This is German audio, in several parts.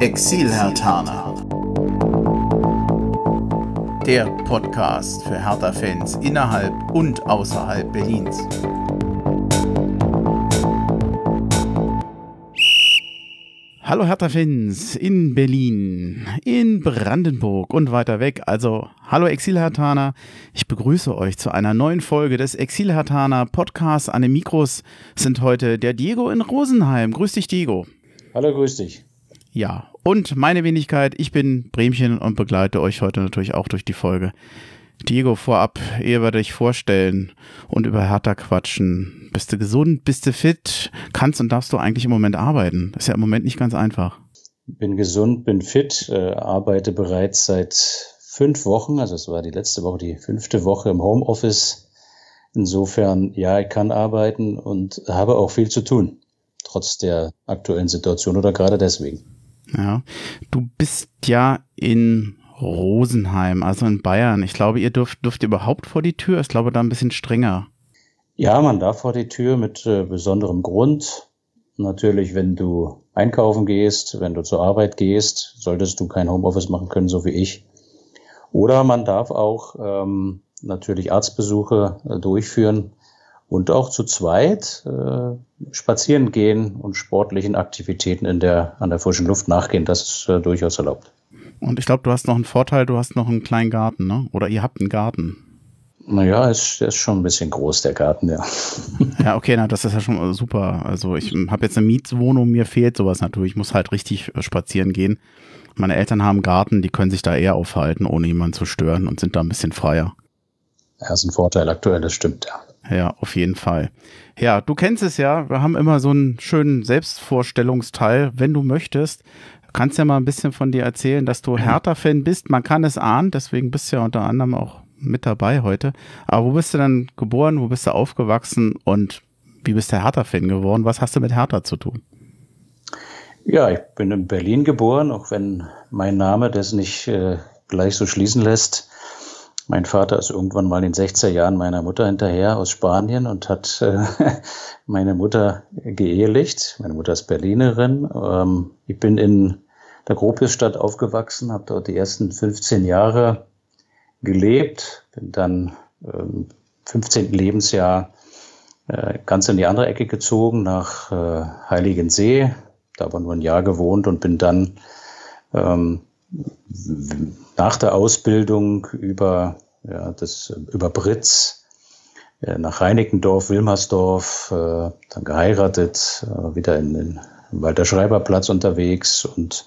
Exil-Hertaner. Der Podcast für Hertha-Fans innerhalb und außerhalb Berlins. Hallo Hertha-Fans in Berlin, in Brandenburg und weiter weg. Also, hallo Exil-Hertaner. Ich begrüße euch zu einer neuen Folge des Exil-Hertaner Podcasts. An den Mikros sind heute der Diego in Rosenheim. Grüß dich, Diego. Hallo, grüß dich. Ja, und meine Wenigkeit, ich bin Bremchen und begleite euch heute natürlich auch durch die Folge. Diego, vorab, ehe wir dich vorstellen und über Hertha quatschen. Bist du gesund? Bist du fit? Kannst und darfst du eigentlich im Moment arbeiten? Ist ja im Moment nicht ganz einfach. Bin gesund, bin fit, äh, arbeite bereits seit fünf Wochen, also es war die letzte Woche, die fünfte Woche im Homeoffice. Insofern, ja, ich kann arbeiten und habe auch viel zu tun trotz der aktuellen Situation oder gerade deswegen. Ja, du bist ja in Rosenheim, also in Bayern. Ich glaube, ihr dürft, dürft überhaupt vor die Tür. Ich glaube, da ein bisschen strenger. Ja, man darf vor die Tür mit äh, besonderem Grund. Natürlich, wenn du einkaufen gehst, wenn du zur Arbeit gehst, solltest du kein Homeoffice machen können, so wie ich. Oder man darf auch ähm, natürlich Arztbesuche äh, durchführen und auch zu zweit äh, spazieren gehen und sportlichen Aktivitäten in der, an der frischen Luft nachgehen. Das ist äh, durchaus erlaubt. Und ich glaube, du hast noch einen Vorteil, du hast noch einen kleinen Garten, ne? Oder ihr habt einen Garten. Naja, ist, ist schon ein bisschen groß, der Garten, ja. Ja, okay, na, das ist ja schon super. Also ich habe jetzt eine Mietwohnung, mir fehlt sowas natürlich. Ich muss halt richtig äh, spazieren gehen. Meine Eltern haben einen Garten, die können sich da eher aufhalten, ohne jemanden zu stören und sind da ein bisschen freier. Ja, ist ein Vorteil aktuell, das stimmt, ja. Ja, auf jeden Fall. Ja, du kennst es ja. Wir haben immer so einen schönen Selbstvorstellungsteil. Wenn du möchtest, kannst ja mal ein bisschen von dir erzählen, dass du Hertha-Fan bist. Man kann es ahnen, deswegen bist du ja unter anderem auch mit dabei heute. Aber wo bist du dann geboren? Wo bist du aufgewachsen? Und wie bist du Hertha-Fan geworden? Was hast du mit Hertha zu tun? Ja, ich bin in Berlin geboren, auch wenn mein Name das nicht äh, gleich so schließen lässt. Mein Vater ist irgendwann mal in den 60er Jahren meiner Mutter hinterher aus Spanien und hat äh, meine Mutter geehelicht. Meine Mutter ist Berlinerin. Ähm, ich bin in der Gropiusstadt aufgewachsen, habe dort die ersten 15 Jahre gelebt, bin dann ähm, 15. Lebensjahr äh, ganz in die andere Ecke gezogen, nach äh, Heiligensee, da aber nur ein Jahr gewohnt und bin dann ähm, nach der Ausbildung über, ja, das, über Britz äh, nach Reinickendorf, Wilmersdorf, äh, dann geheiratet, äh, wieder in den Walter Schreiberplatz unterwegs und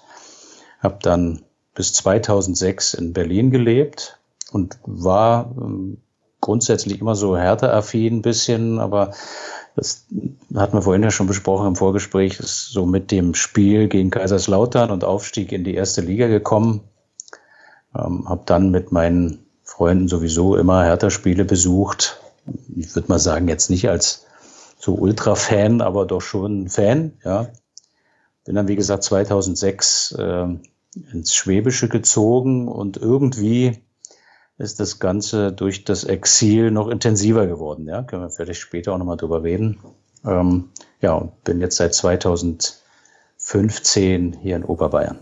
habe dann bis 2006 in Berlin gelebt und war ähm, grundsätzlich immer so härter-affin ein bisschen, aber das hatten wir vorhin ja schon besprochen im Vorgespräch, ist so mit dem Spiel gegen Kaiserslautern und Aufstieg in die erste Liga gekommen. Ähm, habe dann mit meinen Freunden sowieso immer Hertha-Spiele besucht. Ich würde mal sagen, jetzt nicht als so Ultra-Fan, aber doch schon Fan, ja. Bin dann, wie gesagt, 2006 äh, ins Schwäbische gezogen und irgendwie ist das Ganze durch das Exil noch intensiver geworden. Ja, können wir vielleicht später auch nochmal drüber reden. Ähm, ja, und bin jetzt seit 2015 hier in Oberbayern.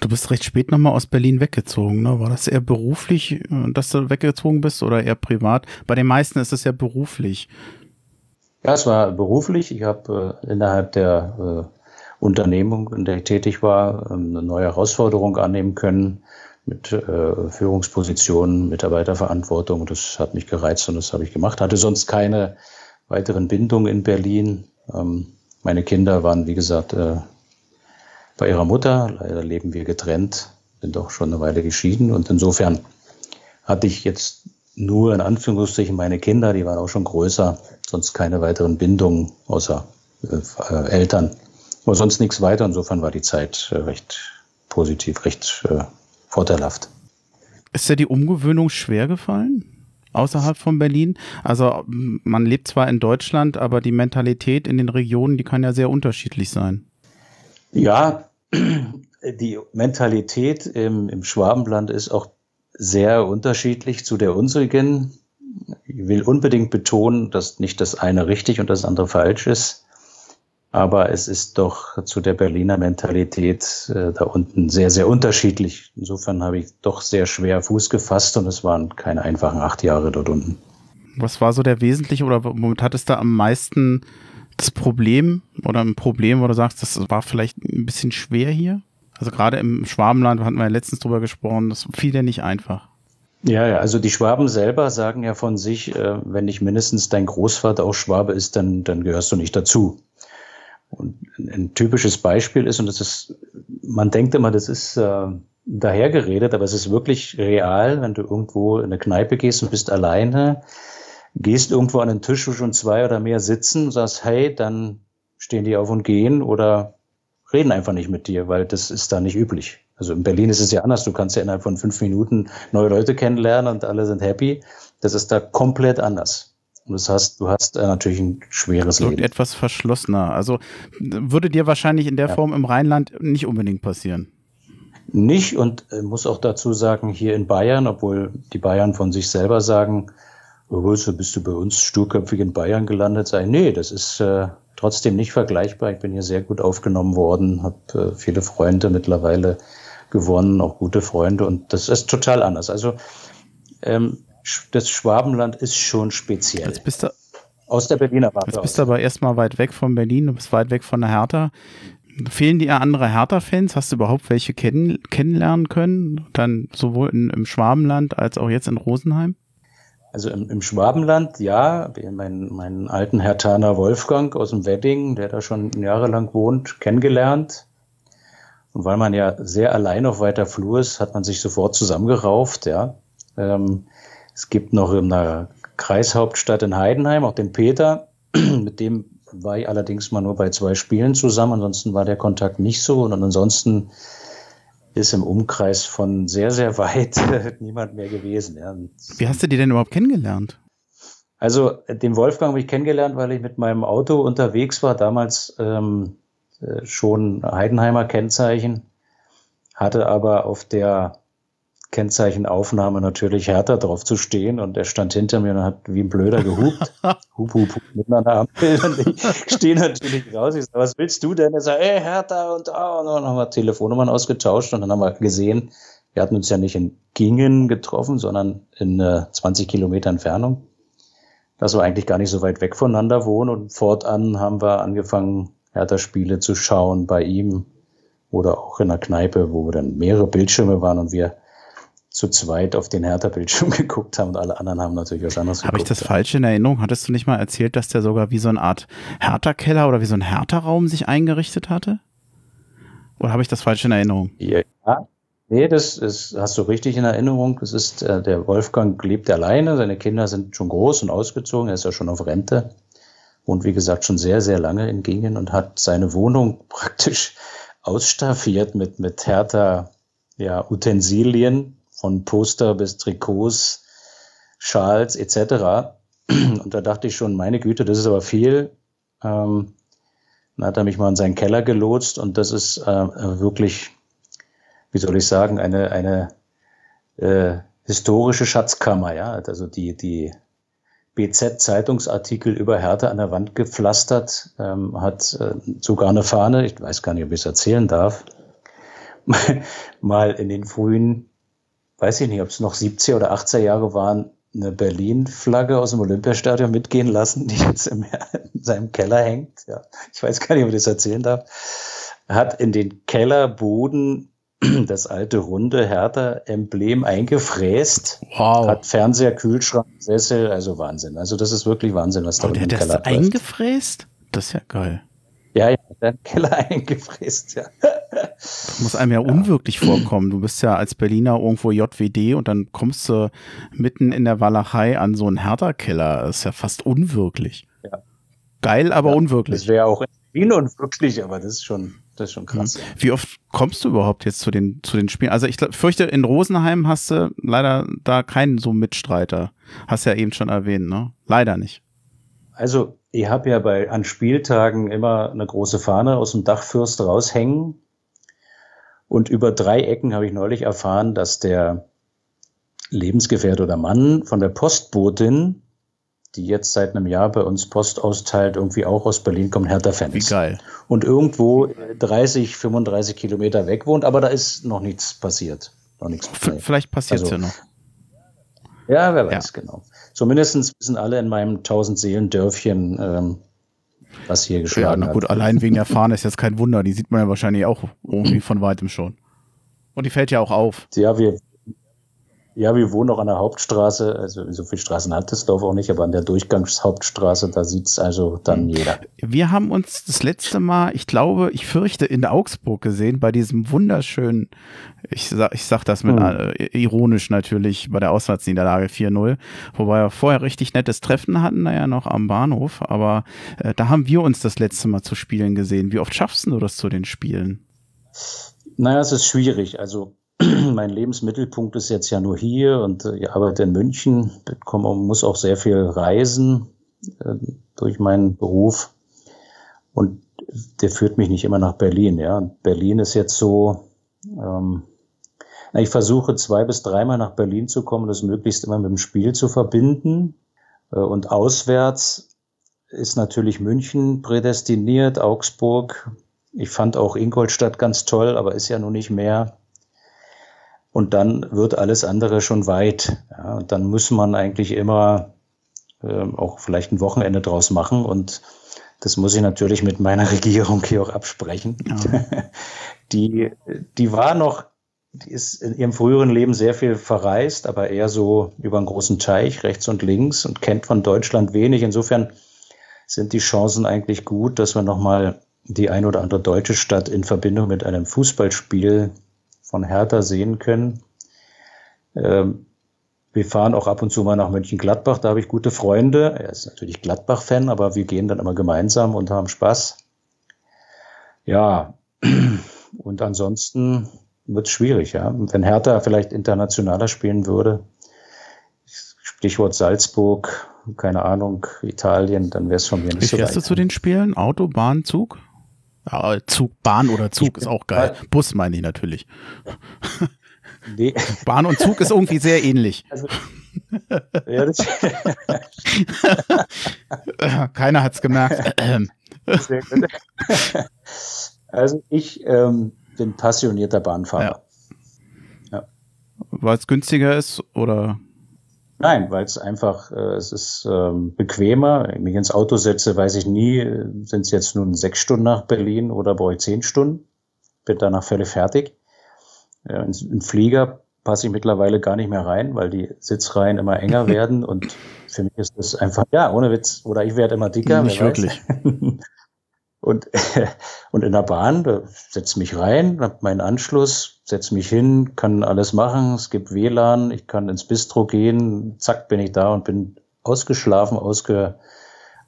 Du bist recht spät nochmal aus Berlin weggezogen, ne? War das eher beruflich, äh, dass du weggezogen bist oder eher privat? Bei den meisten ist es ja beruflich. Ja, es war beruflich. Ich habe äh, innerhalb der äh, Unternehmung, in der ich tätig war, ähm, eine neue Herausforderung annehmen können mit äh, Führungspositionen, Mitarbeiterverantwortung. Das hat mich gereizt und das habe ich gemacht. Hatte sonst keine weiteren Bindungen in Berlin. Ähm, meine Kinder waren, wie gesagt, äh, bei ihrer Mutter. Leider leben wir getrennt, bin doch schon eine Weile geschieden und insofern hatte ich jetzt nur in Anführungsstrichen meine Kinder, die waren auch schon größer, sonst keine weiteren Bindungen außer äh Eltern. Aber sonst nichts weiter. Insofern war die Zeit äh, recht positiv, recht äh, vorteilhaft. Ist dir die Umgewöhnung schwer gefallen? Außerhalb von Berlin? Also man lebt zwar in Deutschland, aber die Mentalität in den Regionen, die kann ja sehr unterschiedlich sein. Ja, die Mentalität im, im Schwabenland ist auch sehr unterschiedlich zu der unsrigen. Ich will unbedingt betonen, dass nicht das eine richtig und das andere falsch ist. Aber es ist doch zu der Berliner Mentalität äh, da unten sehr, sehr unterschiedlich. Insofern habe ich doch sehr schwer Fuß gefasst und es waren keine einfachen acht Jahre dort unten. Was war so der wesentliche oder womit hattest du am meisten das Problem oder ein Problem, wo du sagst, das war vielleicht ein bisschen schwer hier? Also gerade im Schwabenland hatten wir ja letztens drüber gesprochen, das fiel dir nicht einfach. Ja, ja, also die Schwaben selber sagen ja von sich, äh, wenn nicht mindestens dein Großvater auch Schwabe ist, dann, dann gehörst du nicht dazu. Und ein typisches Beispiel ist, und das ist, man denkt immer, das ist äh, dahergeredet, aber es ist wirklich real, wenn du irgendwo in eine Kneipe gehst und bist alleine, gehst irgendwo an den Tisch, wo schon zwei oder mehr sitzen, sagst, hey, dann stehen die auf und gehen oder reden einfach nicht mit dir, weil das ist da nicht üblich. Also in Berlin ist es ja anders. Du kannst ja innerhalb von fünf Minuten neue Leute kennenlernen und alle sind happy. Das ist da komplett anders. Und das heißt, du hast äh, natürlich ein schweres Leben. Etwas verschlossener. Also würde dir wahrscheinlich in der ja. Form im Rheinland nicht unbedingt passieren. Nicht und äh, muss auch dazu sagen, hier in Bayern, obwohl die Bayern von sich selber sagen, oh, so bist du bei uns sturköpfig in Bayern gelandet, sei, nee, das ist äh, trotzdem nicht vergleichbar. Ich bin hier sehr gut aufgenommen worden, habe äh, viele Freunde mittlerweile gewonnen, auch gute Freunde und das ist total anders. Also ähm, das Schwabenland ist schon speziell. Jetzt bist du, aus der Berliner Warte. Jetzt bist du aber erstmal weit weg von Berlin, du bist weit weg von der Hertha. Fehlen dir andere Hertha-Fans? Hast du überhaupt welche kenn kennenlernen können? Dann sowohl in, im Schwabenland als auch jetzt in Rosenheim? Also im, im Schwabenland, ja. Meinen mein alten Hertaner Wolfgang aus dem Wedding, der da schon jahrelang wohnt, kennengelernt. Und weil man ja sehr allein auf weiter Flur ist, hat man sich sofort zusammengerauft, ja. Ähm, es gibt noch in der Kreishauptstadt in Heidenheim auch den Peter, mit dem war ich allerdings mal nur bei zwei Spielen zusammen, ansonsten war der Kontakt nicht so und ansonsten ist im Umkreis von sehr, sehr weit niemand mehr gewesen. Ja. Wie hast du die denn überhaupt kennengelernt? Also den Wolfgang habe ich kennengelernt, weil ich mit meinem Auto unterwegs war, damals ähm, äh, schon Heidenheimer Kennzeichen, hatte aber auf der Kennzeichenaufnahme natürlich härter drauf zu stehen und er stand hinter mir und hat wie ein Blöder gehupt. hup, hup, hup, mit einer Ampel und ich stehe natürlich raus. Ich sage, was willst du denn? Er sagt, ey, härter und, oh, und dann haben wir Telefonnummern ausgetauscht und dann haben wir gesehen, wir hatten uns ja nicht in Gingen getroffen, sondern in äh, 20 Kilometer Entfernung. Dass wir eigentlich gar nicht so weit weg voneinander wohnen und fortan haben wir angefangen, Hertha-Spiele zu schauen bei ihm oder auch in der Kneipe, wo wir dann mehrere Bildschirme waren und wir zu zweit auf den Hertha-Bildschirm geguckt haben und alle anderen haben natürlich was anderes Habe ich das falsch in Erinnerung? Hattest du nicht mal erzählt, dass der sogar wie so eine Art Hertha-Keller oder wie so ein Hertha-Raum sich eingerichtet hatte? Oder habe ich das falsch in Erinnerung? Ja, nee, das ist, hast du richtig in Erinnerung. Das ist, äh, der Wolfgang lebt alleine, seine Kinder sind schon groß und ausgezogen, er ist ja schon auf Rente und wie gesagt schon sehr, sehr lange in Gingen und hat seine Wohnung praktisch ausstaffiert mit, mit Hertha ja, Utensilien, von Poster bis Trikots, Schals etc. Und da dachte ich schon, meine Güte, das ist aber viel. Ähm, dann hat er mich mal in seinen Keller gelotst und das ist äh, wirklich, wie soll ich sagen, eine, eine äh, historische Schatzkammer. Ja? Also die, die BZ-Zeitungsartikel über Härte an der Wand gepflastert, ähm, hat äh, sogar eine Fahne, ich weiß gar nicht, ob ich es erzählen darf, mal in den frühen weiß ich nicht, ob es noch 70er oder 80er Jahre waren, eine Berlin-Flagge aus dem Olympiastadion mitgehen lassen, die jetzt in seinem Keller hängt. Ja, ich weiß gar nicht, ob ich das erzählen darf. Hat in den Kellerboden das alte runde Hertha-Emblem eingefräst. Wow. Hat Fernseher, Kühlschrank, Sessel, also Wahnsinn. Also das ist wirklich Wahnsinn, was da unten im Keller das eingefräst? Das ist ja geil. Ja, ja, den Keller eingefräst, ja. Das muss einem ja, ja, unwirklich vorkommen. Du bist ja als Berliner irgendwo JWD und dann kommst du mitten in der Walachei an so einen Hertha-Keller. Das ist ja fast unwirklich. Ja. Geil, aber ja, unwirklich. Das wäre auch in Berlin unwirklich, aber das ist schon, das ist schon krass. Mhm. Wie oft kommst du überhaupt jetzt zu den, zu den Spielen? Also ich fürchte, in Rosenheim hast du leider da keinen so Mitstreiter. Hast ja eben schon erwähnt, ne? Leider nicht. Also ich habe ja bei an Spieltagen immer eine große Fahne aus dem Dachfürst raushängen. Und über drei Ecken habe ich neulich erfahren, dass der Lebensgefährte oder Mann von der Postbotin die jetzt seit einem Jahr bei uns Post austeilt, irgendwie auch aus Berlin kommt, Hertha-Fan Wie geil. Und irgendwo 30, 35 Kilometer weg wohnt, aber da ist noch nichts passiert. Noch nichts Vielleicht passiert es also, ja noch. Ja, wer weiß, ja. genau. Zumindest wissen alle in meinem 1000 Seelen Dörfchen, ähm, was hier geschlagen ja, na gut, hat. allein wegen der Fahne ist jetzt kein Wunder. Die sieht man ja wahrscheinlich auch irgendwie von weitem schon. Und die fällt ja auch auf. Ja, wir, ja, wir wohnen auch an der Hauptstraße. Also so viele Straßen hat das Dorf auch nicht, aber an der Durchgangshauptstraße, da sieht es also dann hm. jeder. Wir haben uns das letzte Mal, ich glaube, ich fürchte, in Augsburg gesehen, bei diesem wunderschönen, ich sag, ich sag das mit hm. äh, ironisch natürlich, bei der Auswärtsniederlage 4-0, wobei wir vorher richtig nettes Treffen hatten, naja, noch am Bahnhof, aber äh, da haben wir uns das letzte Mal zu spielen gesehen. Wie oft schaffst du das zu den Spielen? Naja, es ist schwierig. Also mein Lebensmittelpunkt ist jetzt ja nur hier und äh, ich arbeite in München, bekomme, muss auch sehr viel reisen äh, durch meinen Beruf. Und der führt mich nicht immer nach Berlin. Ja. Berlin ist jetzt so, ähm, ich versuche zwei bis dreimal nach Berlin zu kommen, das möglichst immer mit dem Spiel zu verbinden. Äh, und auswärts ist natürlich München prädestiniert, Augsburg. Ich fand auch Ingolstadt ganz toll, aber ist ja nun nicht mehr und dann wird alles andere schon weit. Ja, und dann muss man eigentlich immer äh, auch vielleicht ein Wochenende draus machen und das muss ich natürlich mit meiner Regierung hier auch absprechen. Ja. Die, die war noch, die ist in ihrem früheren Leben sehr viel verreist, aber eher so über einen großen Teich, rechts und links und kennt von Deutschland wenig. Insofern sind die Chancen eigentlich gut, dass wir nochmal die ein oder andere deutsche Stadt in Verbindung mit einem Fußballspiel von Hertha sehen können. Ähm, wir fahren auch ab und zu mal nach Mönchengladbach, da habe ich gute Freunde. Er ist natürlich Gladbach-Fan, aber wir gehen dann immer gemeinsam und haben Spaß. Ja, und ansonsten wird es schwierig, ja. Wenn Hertha vielleicht internationaler spielen würde, Stichwort Salzburg, keine Ahnung, Italien, dann wäre es von mir nicht Wie so weit. Wie fährst du zu den Spielen? Auto, Bahn, Zug? Ja, Zug, Bahn oder Zug ist auch geil. Bus meine ich natürlich. Nee. Bahn und Zug ist irgendwie sehr ähnlich. Also, ja, Keiner hat es gemerkt. Also ich ähm, bin passionierter Bahnfahrer. Ja. Ja. Weil es günstiger ist oder? Nein, weil es einfach, äh, es ist ähm, bequemer. Wenn ich mich ins Auto setze, weiß ich nie, sind es jetzt nun sechs Stunden nach Berlin oder brauche ich zehn Stunden. Bin danach völlig fertig. Ja, in, in Flieger passe ich mittlerweile gar nicht mehr rein, weil die Sitzreihen immer enger werden und für mich ist das einfach, ja, ohne Witz, oder ich werde immer dicker. Nicht wirklich. und, und in der Bahn, da setze mich rein, habe meinen Anschluss, setze mich hin, kann alles machen, es gibt WLAN, ich kann ins Bistro gehen, zack, bin ich da und bin ausgeschlafen, ausge,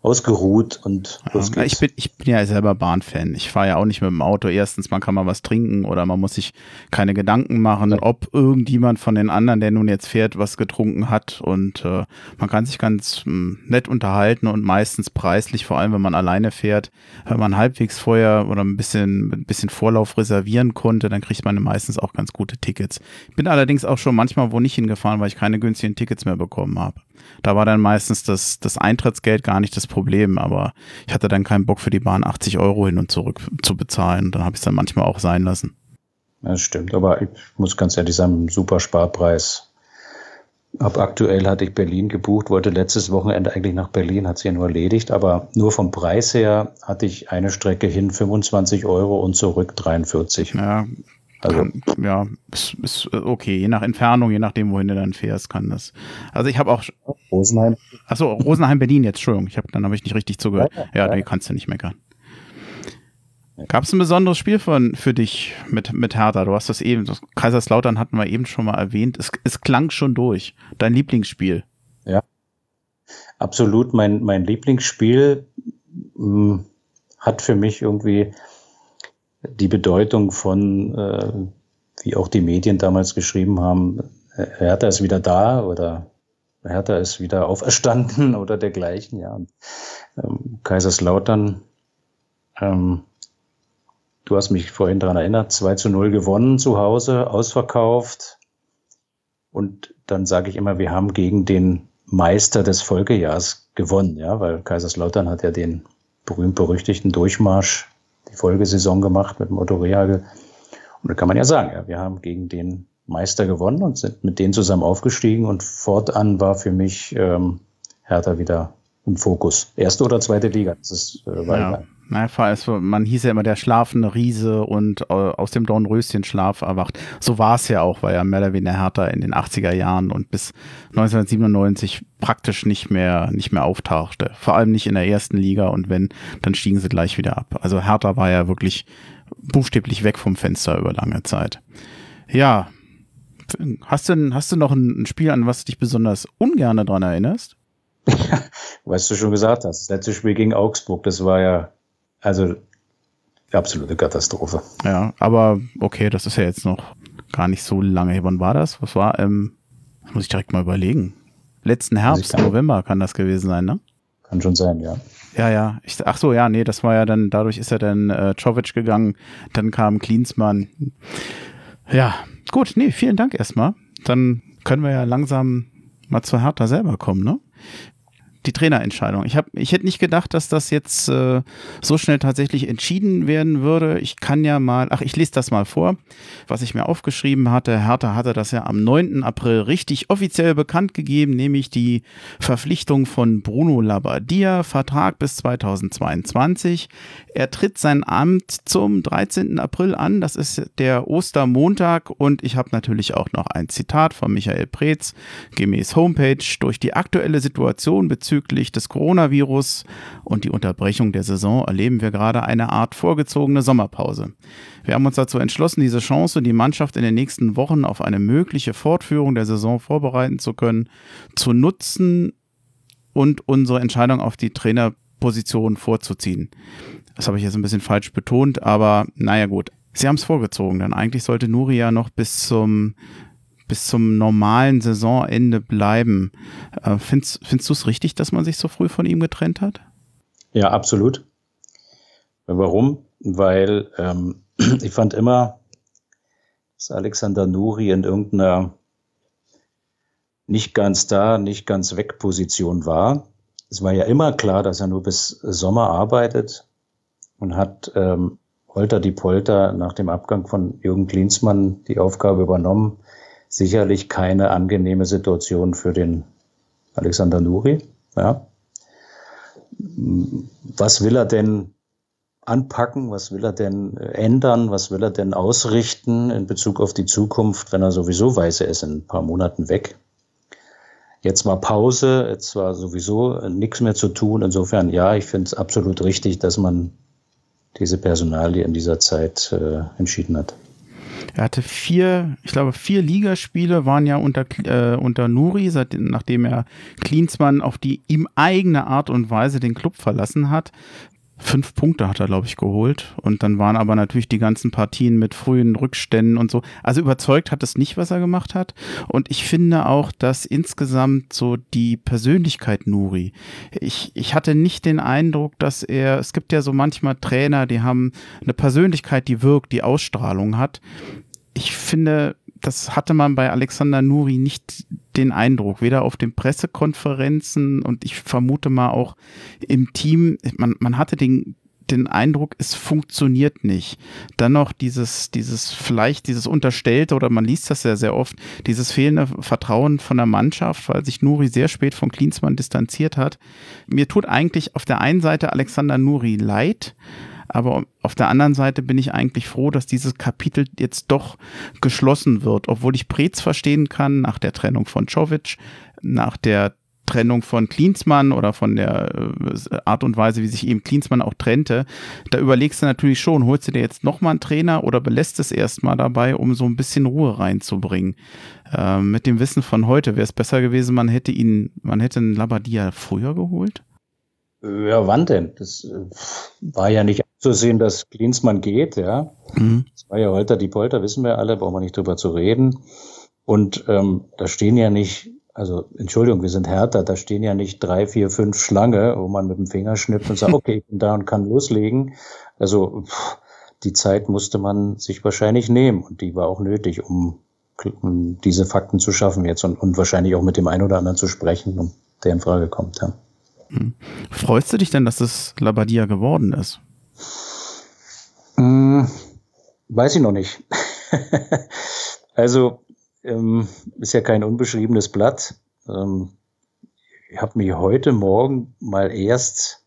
ausgeruht und los geht's. Ich bin, ich bin ja selber Bahnfan. Ich fahre ja auch nicht mit dem Auto. Erstens, man kann mal was trinken oder man muss sich keine Gedanken machen, ja. ob irgendjemand von den anderen, der nun jetzt fährt, was getrunken hat. Und äh, man kann sich ganz mh, hm, nett unterhalten und meistens preislich, vor allem wenn man alleine fährt, wenn man halbwegs vorher oder ein bisschen, ein bisschen Vorlauf reservieren konnte, dann kriegt man meistens auch ganz gute Tickets. Ich bin allerdings auch schon manchmal wo nicht hingefahren, weil ich keine günstigen Tickets mehr bekommen habe. Da war dann meistens das, das Eintrittsgeld gar nicht das Problem, aber ich hatte dann keinen Bock für die Bahn 80 Euro hin und zurück zu bezahlen. Dann habe ich es dann manchmal auch sein lassen. Das stimmt, aber ich muss ganz ehrlich sagen, super Sparpreis. Ab aktuell hatte ich Berlin gebucht, wollte letztes Wochenende eigentlich nach Berlin, hat sich ja nur erledigt, aber nur vom Preis her hatte ich eine Strecke hin 25 Euro und zurück 43. Ja, also, kann, ja, ist, ist okay, je nach Entfernung, je nachdem, wohin du dann fährst, kann das. Also ich habe auch. Rosenheim. Achso, Rosenheim, Berlin jetzt, Entschuldigung. Ich hab, dann habe ich nicht richtig zugehört. Ja, ja, ja. nee, kannst du nicht meckern. Gab es ein besonderes Spiel von, für dich mit, mit Hertha? Du hast das eben, das Kaiserslautern hatten wir eben schon mal erwähnt. Es, es klang schon durch. Dein Lieblingsspiel. Ja. Absolut. Mein, mein Lieblingsspiel mh, hm, hat für mich irgendwie die Bedeutung von, äh, wie auch die Medien damals geschrieben haben, Hertha ist wieder da oder Hertha ist wieder auferstanden oder dergleichen, ja. Und, ähm, Kaiserslautern, ähm, du hast mich vorhin daran erinnert, 2 zu 0 gewonnen zu Hause, ausverkauft. Und dann sage ich immer, wir haben gegen den Meister des Folgejahrs gewonnen, ja, weil Kaiserslautern hat ja den berühmt-berüchtigten Durchmarsch die Folgesaison gemacht mit dem Otto Rehagel. Und da kann man ja sagen, ja, wir haben gegen den Meister gewonnen und sind mit denen zusammen aufgestiegen und fortan war für mich ähm, Hertha wieder im Fokus. Erste oder zweite Liga, das ist äh, ja. Na, also man hieß ja immer der schlafende Riese und äh, aus dem Dornröschen-Schlaf erwacht. So war es ja auch, weil ja mehr oder weniger Hertha in den 80er Jahren und bis 1997 praktisch nicht mehr, nicht mehr auftauchte. Vor allem nicht in der ersten Liga und wenn, dann stiegen sie gleich wieder ab. Also Hertha war ja wirklich buchstäblich weg vom Fenster über lange Zeit. Ja. Hast du, hast du noch ein, ein Spiel, an was du dich besonders ungern daran erinnerst? Ja, was du schon gesagt hast, das letzte Spiel gegen Augsburg, das war ja also absolute Katastrophe. Ja, aber okay, das ist ja jetzt noch gar nicht so lange. Wann war das? Was war? Ähm, muss ich direkt mal überlegen. Letzten Herbst, kann, November kann das gewesen sein, ne? Kann schon sein, ja. Ja, ja. Ich, ach so, ja, nee, das war ja dann, dadurch ist ja dann äh, Czovic gegangen, dann kam Klinsmann. Ja, gut, nee, vielen Dank erstmal. Dann können wir ja langsam mal zur Hertha selber kommen, ne? Die Trainerentscheidung. Ich, hab, ich hätte nicht gedacht, dass das jetzt äh, so schnell tatsächlich entschieden werden würde. Ich kann ja mal, ach, ich lese das mal vor, was ich mir aufgeschrieben hatte. Hertha hatte das ja am 9. April richtig offiziell bekannt gegeben, nämlich die Verpflichtung von Bruno Labbadia, Vertrag bis 2022. Er tritt sein Amt zum 13. April an, das ist der Ostermontag und ich habe natürlich auch noch ein Zitat von Michael Preetz gemäß Homepage. Durch die aktuelle Situation bezüglich bezüglich des Coronavirus und die Unterbrechung der Saison erleben wir gerade eine Art vorgezogene Sommerpause. Wir haben uns dazu entschlossen, diese Chance, die Mannschaft in den nächsten Wochen auf eine mögliche Fortführung der Saison vorbereiten zu können, zu nutzen und unsere Entscheidung auf die Trainerposition vorzuziehen. Das habe ich jetzt ein bisschen falsch betont, aber naja gut. Sie haben es vorgezogen, denn eigentlich sollte Nuri ja noch bis zum bis zum normalen Saisonende bleiben. Äh, findest findest du es richtig, dass man sich so früh von ihm getrennt hat? Ja, absolut. Warum? Weil ähm, ich fand immer, dass Alexander Nuri in irgendeiner nicht ganz da, nicht ganz weg Position war. Es war ja immer klar, dass er nur bis Sommer arbeitet und hat ähm, Holter die Polter nach dem Abgang von Jürgen Klinsmann die Aufgabe übernommen, sicherlich keine angenehme Situation für den Alexander Nuri. Ja. Was will er denn anpacken? Was will er denn ändern? Was will er denn ausrichten in Bezug auf die Zukunft, wenn er sowieso weiß, er ist in ein paar Monaten weg? Jetzt war Pause, jetzt war sowieso nichts mehr zu tun. Insofern, ja, ich finde es absolut richtig, dass man diese Personalie in dieser Zeit äh, entschieden hat. Er hatte vier, ich glaube, vier Ligaspiele waren ja unter, äh, unter Nuri, seit, nachdem er Klinsmann auf die ihm eigene Art und Weise den Club verlassen hat. Fünf Punkte hat er, glaube ich, geholt. Und dann waren aber natürlich die ganzen Partien mit frühen Rückständen und so. Also überzeugt hat es nicht, was er gemacht hat. Und ich finde auch, dass insgesamt so die Persönlichkeit Nuri, ich, ich hatte nicht den Eindruck, dass er, es gibt ja so manchmal Trainer, die haben eine Persönlichkeit, die wirkt, die Ausstrahlung hat ich finde, das hatte man bei Alexander Nuri nicht den Eindruck, weder auf den Pressekonferenzen und ich vermute mal auch im Team, man, man hatte den, den Eindruck, es funktioniert nicht. Dann noch dieses, dieses vielleicht dieses Unterstellte oder man liest das ja sehr oft, dieses fehlende Vertrauen von der Mannschaft, weil sich Nuri sehr spät von Klinsmann distanziert hat. Mir tut eigentlich auf der einen Seite Alexander Nuri leid, aber auf der anderen Seite bin ich eigentlich froh, dass dieses Kapitel jetzt doch geschlossen wird, obwohl ich Preetz verstehen kann nach der Trennung von Czovic, nach der Trennung von Klinsmann oder von der äh, Art und Weise, wie sich eben Klinsmann auch trennte, da überlegst du natürlich schon, holst du dir jetzt nochmal einen Trainer oder belässt es erstmal dabei, um so ein bisschen Ruhe reinzubringen. Äh, mit dem Wissen von heute wäre es besser gewesen, man hätte ihn, man hätte einen Labadia früher geholt. Ja, wann denn? Das äh, war ja nicht zu sehen, dass Klinsmann geht, ja. Mhm. Das war ja Holter die Polter, wissen wir alle, brauchen wir nicht drüber zu reden. Und ähm, da stehen ja nicht, also Entschuldigung, wir sind härter, da stehen ja nicht drei, vier, fünf Schlange, wo man mit dem Finger schnippt und sagt, okay, ich bin da und kann loslegen. Also pff, die Zeit musste man sich wahrscheinlich nehmen und die war auch nötig, um, um diese Fakten zu schaffen jetzt und, und wahrscheinlich auch mit dem einen oder anderen zu sprechen, um der in Frage kommt. Ja. Freust du dich denn, dass es Labadia geworden ist? Hm, weiß ich noch nicht. also ähm, ist ja kein unbeschriebenes Blatt. Ähm, ich habe mich heute Morgen mal erst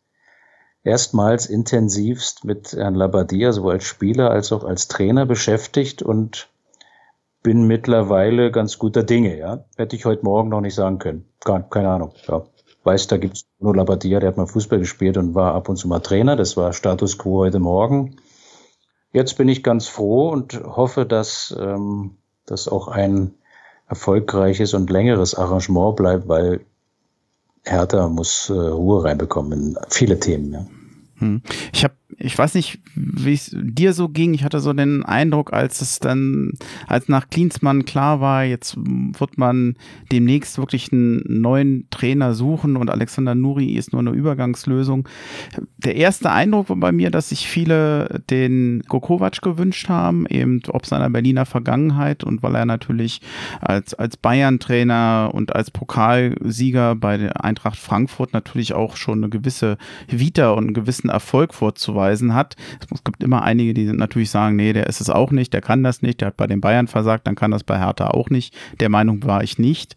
erstmals intensivst mit Herrn Labadia, sowohl als Spieler als auch als Trainer beschäftigt und bin mittlerweile ganz guter Dinge, ja. Hätte ich heute Morgen noch nicht sagen können. Gar, keine Ahnung. Ja. Weiß, da gibt's nur Labadia, der hat mal Fußball gespielt und war ab und zu mal Trainer. Das war Status quo heute Morgen. Jetzt bin ich ganz froh und hoffe, dass ähm, das auch ein erfolgreiches und längeres Arrangement bleibt, weil Hertha muss äh, Ruhe reinbekommen in viele Themen. Ja. Hm. Ich habe ich weiß nicht, wie es dir so ging. Ich hatte so den Eindruck, als es dann, als nach Klinsmann klar war, jetzt wird man demnächst wirklich einen neuen Trainer suchen und Alexander Nuri ist nur eine Übergangslösung. Der erste Eindruck war bei mir, dass sich viele den Gokovac gewünscht haben, eben ob seiner Berliner Vergangenheit und weil er natürlich als, als Bayern-Trainer und als Pokalsieger bei der Eintracht Frankfurt natürlich auch schon eine gewisse Vita und einen gewissen Erfolg vorzuweisen vorzuweisen hat. Es gibt immer einige, die natürlich sagen, nee, der ist es auch nicht, der kann das nicht, der hat bei den Bayern versagt, dann kann das bei Hertha auch nicht. Der Meinung war ich nicht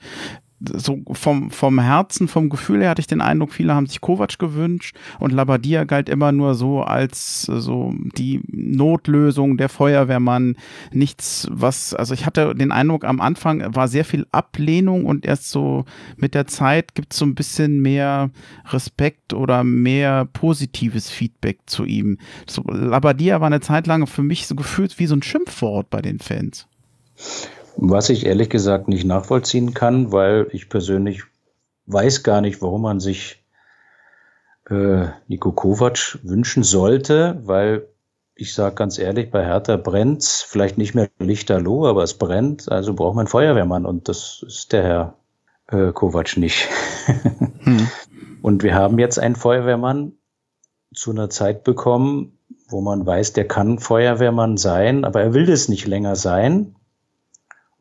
so vom, vom Herzen, vom Gefühl her hatte ich den Eindruck, viele haben sich Kovac gewünscht und Labadia galt immer nur so als so die Notlösung, der Feuerwehrmann, nichts, was, also ich hatte den Eindruck, am Anfang war sehr viel Ablehnung und erst so mit der Zeit gibt es so ein bisschen mehr Respekt oder mehr positives Feedback zu ihm. So, Labadia war eine Zeit lang für mich so gefühlt wie so ein Schimpfwort bei den Fans. Was ich ehrlich gesagt nicht nachvollziehen kann, weil ich persönlich weiß gar nicht, warum man sich äh, Nico Kovac wünschen sollte, weil ich sage ganz ehrlich, bei Hertha brennt's, vielleicht nicht mehr lichterloh, aber es brennt, also braucht man einen Feuerwehrmann und das ist der Herr äh, Kovac nicht. hm. Und wir haben jetzt einen Feuerwehrmann zu einer Zeit bekommen, wo man weiß, der kann Feuerwehrmann sein, aber er will das nicht länger sein.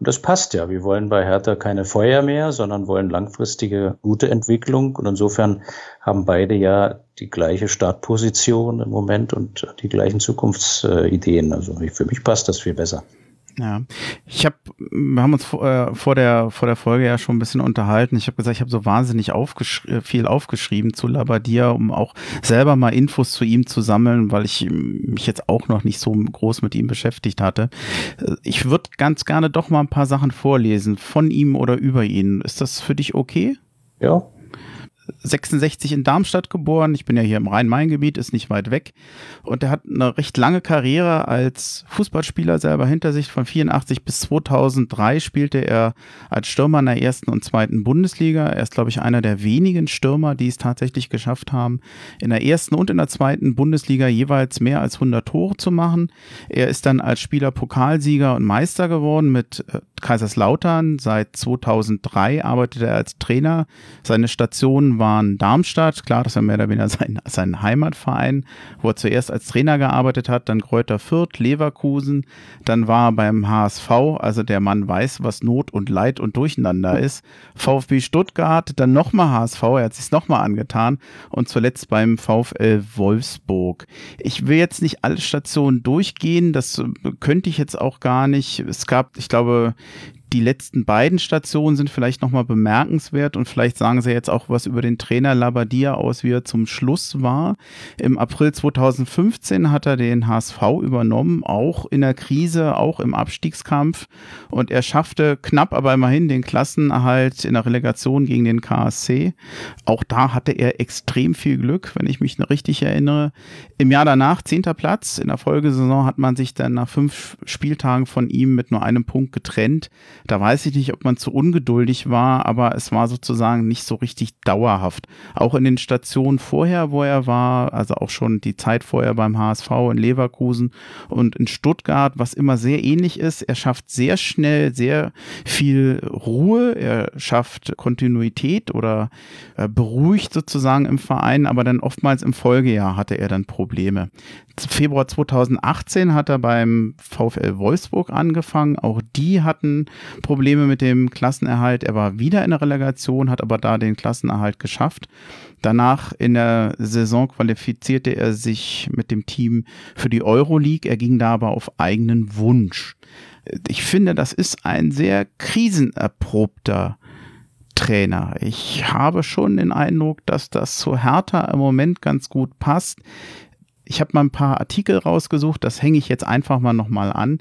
Und das passt ja. Wir wollen bei Hertha keine Feuer mehr, sondern wollen langfristige gute Entwicklung. Und insofern haben beide ja die gleiche Startposition im Moment und die gleichen Zukunftsideen. Also für mich passt das viel besser. Ja, ich habe, wir haben uns vor, äh, vor, der vor der Folge ja schon ein bisschen unterhalten. Ich habe gesagt, ich habe so wahnsinnig aufgesch äh, viel aufgeschrieben zu Labadia, um auch selber mal Infos zu ihm zu sammeln, weil ich mich jetzt auch noch nicht so groß mit ihm beschäftigt hatte. Äh, ich würde ganz gerne doch mal ein paar Sachen vorlesen von ihm oder über ihn. Ist das für dich okay? Ja, 66 in Darmstadt geboren. Ich bin ja hier im Rhein-Main-Gebiet, ist nicht weit weg. Und er hat eine recht lange Karriere als Fußballspieler selber hinter sich. Von 84 bis 2003 spielte er als Stürmer in der ersten und zweiten Bundesliga. Er ist, glaube ich, einer der wenigen Stürmer, die es tatsächlich geschafft haben, in der ersten und in der zweiten Bundesliga jeweils mehr als 100 Tore zu machen. Er ist dann als Spieler Pokalsieger und Meister geworden mit äh, Kaiserslautern. Seit 2003 arbeitet er als Trainer. Seine Station waren Darmstadt, klar, das war mehr oder weniger sein, sein Heimatverein, wo er zuerst als Trainer gearbeitet hat, dann Kräuter Fürth, Leverkusen, dann war er beim HSV, also der Mann weiß, was Not und Leid und Durcheinander ist, VfB Stuttgart, dann nochmal HSV, er hat sich nochmal angetan und zuletzt beim VfL Wolfsburg. Ich will jetzt nicht alle Stationen durchgehen, das könnte ich jetzt auch gar nicht. Es gab, ich glaube, die letzten beiden Stationen sind vielleicht nochmal bemerkenswert und vielleicht sagen sie jetzt auch was über den Trainer Labadia aus, wie er zum Schluss war. Im April 2015 hat er den HSV übernommen, auch in der Krise, auch im Abstiegskampf und er schaffte knapp, aber immerhin den Klassenerhalt in der Relegation gegen den KSC. Auch da hatte er extrem viel Glück, wenn ich mich richtig erinnere. Im Jahr danach zehnter Platz. In der Folgesaison hat man sich dann nach fünf Spieltagen von ihm mit nur einem Punkt getrennt. Da weiß ich nicht, ob man zu ungeduldig war, aber es war sozusagen nicht so richtig dauerhaft. Auch in den Stationen vorher, wo er war, also auch schon die Zeit vorher beim HSV in Leverkusen und in Stuttgart, was immer sehr ähnlich ist. Er schafft sehr schnell sehr viel Ruhe, er schafft Kontinuität oder beruhigt sozusagen im Verein, aber dann oftmals im Folgejahr hatte er dann Probleme. Februar 2018 hat er beim VfL Wolfsburg angefangen. Auch die hatten Probleme mit dem Klassenerhalt. Er war wieder in der Relegation, hat aber da den Klassenerhalt geschafft. Danach in der Saison qualifizierte er sich mit dem Team für die Euroleague. Er ging da aber auf eigenen Wunsch. Ich finde, das ist ein sehr krisenerprobter Trainer. Ich habe schon den Eindruck, dass das zu Hertha im Moment ganz gut passt. Ich habe mal ein paar Artikel rausgesucht, das hänge ich jetzt einfach mal nochmal an.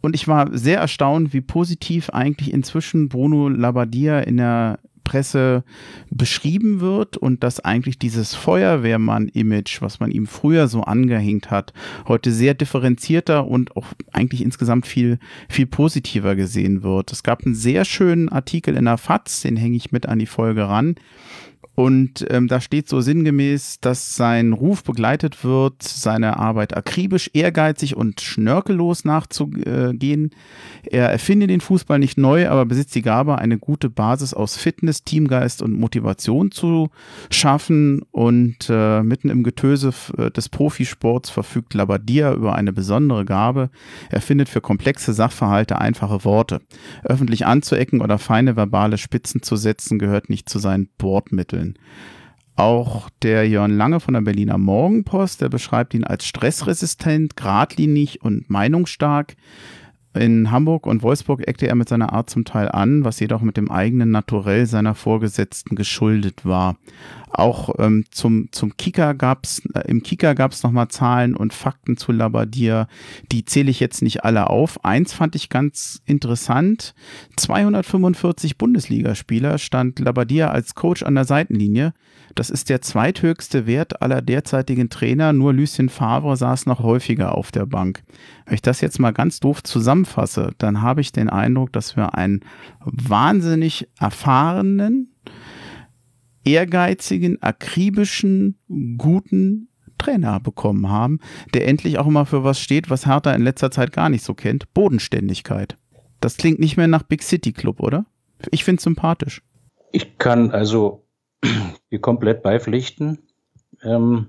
Und ich war sehr erstaunt, wie positiv eigentlich inzwischen Bruno Labbadia in der Presse beschrieben wird und dass eigentlich dieses Feuerwehrmann-Image, was man ihm früher so angehängt hat, heute sehr differenzierter und auch eigentlich insgesamt viel, viel positiver gesehen wird. Es gab einen sehr schönen Artikel in der FAZ, den hänge ich mit an die Folge ran. Und ähm, da steht so sinngemäß, dass sein Ruf begleitet wird, seine Arbeit akribisch, ehrgeizig und schnörkellos nachzugehen. Er erfindet den Fußball nicht neu, aber besitzt die Gabe, eine gute Basis aus Fitness, Teamgeist und Motivation zu schaffen. Und äh, mitten im Getöse äh, des Profisports verfügt Labadia über eine besondere Gabe. Er findet für komplexe Sachverhalte einfache Worte. Öffentlich anzuecken oder feine verbale Spitzen zu setzen, gehört nicht zu seinen Bordmitteln. Auch der Jörn Lange von der Berliner Morgenpost, der beschreibt ihn als stressresistent, geradlinig und meinungsstark. In Hamburg und Wolfsburg eckte er mit seiner Art zum Teil an, was jedoch mit dem eigenen Naturell seiner Vorgesetzten geschuldet war. Auch ähm, zum, zum Kicker gab's, äh, im Kicker gab's nochmal Zahlen und Fakten zu Labadier. Die zähle ich jetzt nicht alle auf. Eins fand ich ganz interessant. 245 Bundesligaspieler stand Labadier als Coach an der Seitenlinie. Das ist der zweithöchste Wert aller derzeitigen Trainer. Nur Lucien Favre saß noch häufiger auf der Bank. Wenn ich das jetzt mal ganz doof zusammenfasse, dann habe ich den Eindruck, dass wir einen wahnsinnig erfahrenen, ehrgeizigen, akribischen, guten Trainer bekommen haben, der endlich auch immer für was steht, was Hertha in letzter Zeit gar nicht so kennt. Bodenständigkeit. Das klingt nicht mehr nach Big City Club, oder? Ich finde es sympathisch. Ich kann also hier komplett beipflichten. Ähm,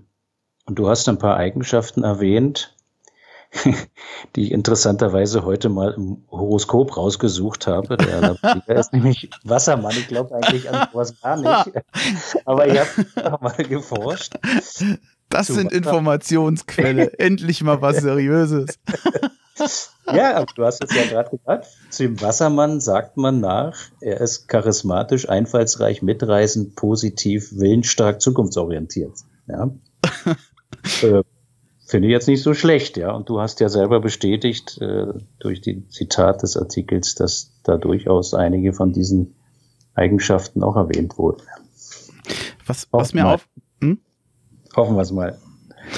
und du hast ein paar Eigenschaften erwähnt, die ich interessanterweise heute mal im Horoskop rausgesucht habe. Der, ist nämlich Wassermann. Ich glaube eigentlich an sowas gar nicht. Aber ich habe mal geforscht. Das sind Wasser. Informationsquelle. Endlich mal was Seriöses. ja, du hast es ja gerade gesagt. Zu dem Wassermann sagt man nach, er ist charismatisch, einfallsreich, mitreißend, positiv, willensstark, zukunftsorientiert. Ja. äh, Finde ich jetzt nicht so schlecht, ja. Und du hast ja selber bestätigt äh, durch die Zitat des Artikels, dass da durchaus einige von diesen Eigenschaften auch erwähnt wurden. Was, was mir auf. Hm? Hoffen wir es mal.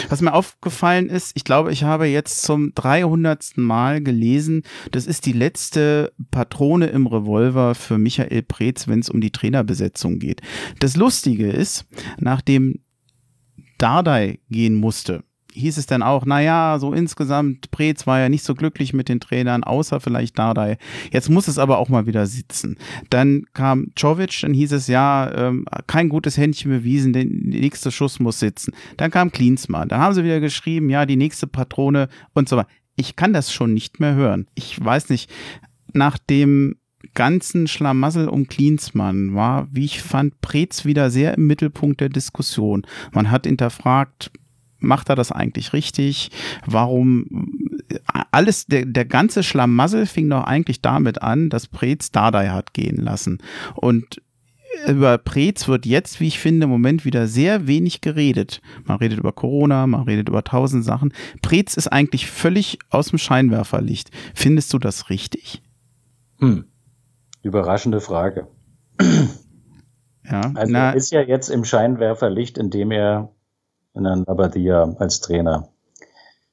Was mir aufgefallen ist, ich glaube, ich habe jetzt zum 300. Mal gelesen, das ist die letzte Patrone im Revolver für Michael Preetz, wenn es um die Trainerbesetzung geht. Das Lustige ist, nachdem Dardai gehen musste, hieß es dann auch, naja, so insgesamt, Preetz war ja nicht so glücklich mit den Trainern, außer vielleicht Dardai. Jetzt muss es aber auch mal wieder sitzen. Dann kam Czovic, dann hieß es, ja, ähm, kein gutes Händchen bewiesen, der nächste Schuss muss sitzen. Dann kam Klinsmann, dann haben sie wieder geschrieben, ja, die nächste Patrone und so weiter. Ich kann das schon nicht mehr hören. Ich weiß nicht, nach dem ganzen Schlamassel um Klinsmann war, wie ich fand, Preetz wieder sehr im Mittelpunkt der Diskussion. Man hat hinterfragt, macht er das eigentlich richtig? Warum alles, der, der ganze Schlamassel fing doch eigentlich damit an, dass Preetz Dardai hat gehen lassen. Und über Preetz wird jetzt, wie ich finde, im Moment wieder sehr wenig geredet. Man redet über Corona, man redet über tausend Sachen. Preetz ist eigentlich völlig aus dem Scheinwerferlicht. Findest du das richtig? Hm. Überraschende Frage. Ja, also na, er ist ja jetzt im Scheinwerferlicht, indem er Hernan Labadia als Trainer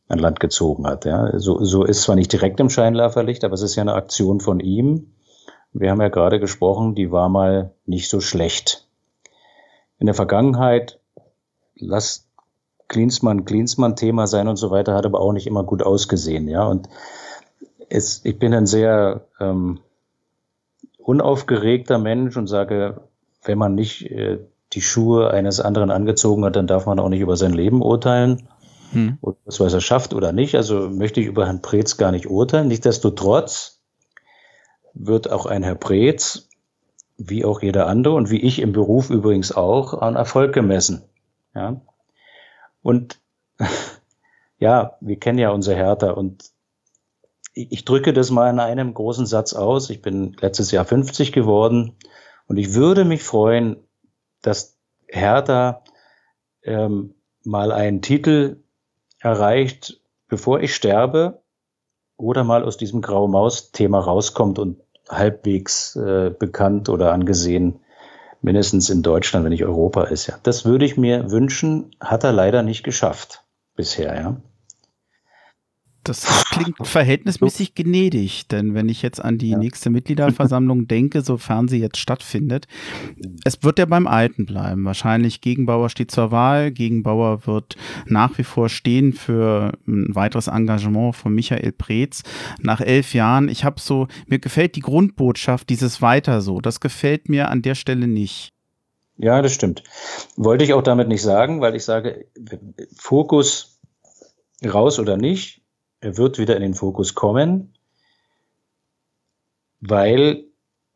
an Land gezogen hat. Ja. So, so ist zwar nicht direkt im Scheinwerferlicht, aber es ist ja eine Aktion von ihm. Wir haben ja gerade gesprochen, die war mal nicht so schlecht. In der Vergangenheit, lass Klinsmann Klinsmann Thema sein und so weiter, hat aber auch nicht immer gut ausgesehen. Ja. Und es, ich bin ein sehr ähm, unaufgeregter Mensch und sage, wenn man nicht äh, die Schuhe eines anderen angezogen hat, dann darf man auch nicht über sein Leben urteilen. hm. und das, was er schafft oder nicht. Also möchte ich über Herrn Preetz gar nicht urteilen. Nichtsdestotrotz wird auch ein Herr Preetz, wie auch jeder andere und wie ich im Beruf übrigens auch, an Erfolg gemessen. Ja. Und ja, wir kennen ja unser Hertha und ich drücke das mal in einem großen Satz aus. Ich bin letztes Jahr 50 geworden und ich würde mich freuen, dass Hertha ähm, mal einen Titel erreicht, bevor ich sterbe oder mal aus diesem Graue Maus-Thema rauskommt und halbwegs äh, bekannt oder angesehen, mindestens in Deutschland, wenn nicht Europa ist. Ja, das würde ich mir wünschen, hat er leider nicht geschafft bisher. Ja. Das klingt verhältnismäßig gnädig, denn wenn ich jetzt an die ja. nächste Mitgliederversammlung denke, sofern sie jetzt stattfindet, es wird ja beim Alten bleiben. Wahrscheinlich Gegenbauer steht zur Wahl. Gegenbauer wird nach wie vor stehen für ein weiteres Engagement von Michael Preetz. Nach elf Jahren, ich habe so, mir gefällt die Grundbotschaft, dieses Weiter so. Das gefällt mir an der Stelle nicht. Ja, das stimmt. Wollte ich auch damit nicht sagen, weil ich sage, Fokus raus oder nicht, er wird wieder in den Fokus kommen, weil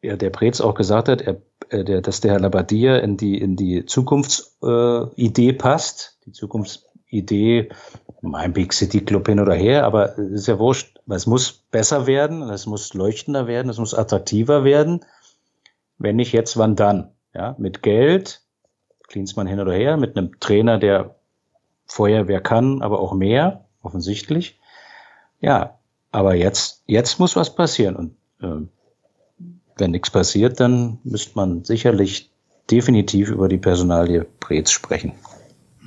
ja, der Preetz auch gesagt hat, er, äh, der, dass der Herr Labadia in die, in die Zukunftsidee äh, passt. Die Zukunftsidee, mein Big City Club hin oder her, aber es ist ja wurscht. Es muss besser werden, es muss leuchtender werden, es muss attraktiver werden. Wenn nicht jetzt, wann dann? Ja, mit Geld, Klinsmann hin oder her, mit einem Trainer, der Feuerwehr kann, aber auch mehr, offensichtlich. Ja, aber jetzt, jetzt muss was passieren. Und äh, wenn nichts passiert, dann müsste man sicherlich definitiv über die Personalie Preetz sprechen.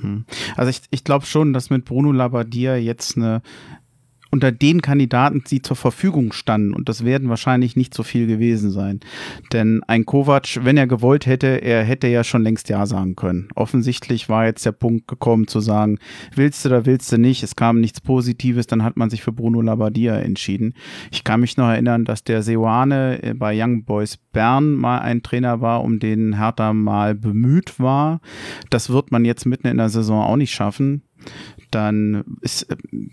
Hm. Also ich, ich glaube schon, dass mit Bruno Labbadia jetzt eine unter den Kandidaten, die zur Verfügung standen, und das werden wahrscheinlich nicht so viel gewesen sein. Denn ein Kovac, wenn er gewollt hätte, er hätte ja schon längst Ja sagen können. Offensichtlich war jetzt der Punkt gekommen zu sagen, willst du oder willst du nicht, es kam nichts Positives, dann hat man sich für Bruno Labbadia entschieden. Ich kann mich noch erinnern, dass der Seoane äh, bei Young Boys Bern mal ein Trainer war, um den Hertha mal bemüht war. Das wird man jetzt mitten in der Saison auch nicht schaffen dann ist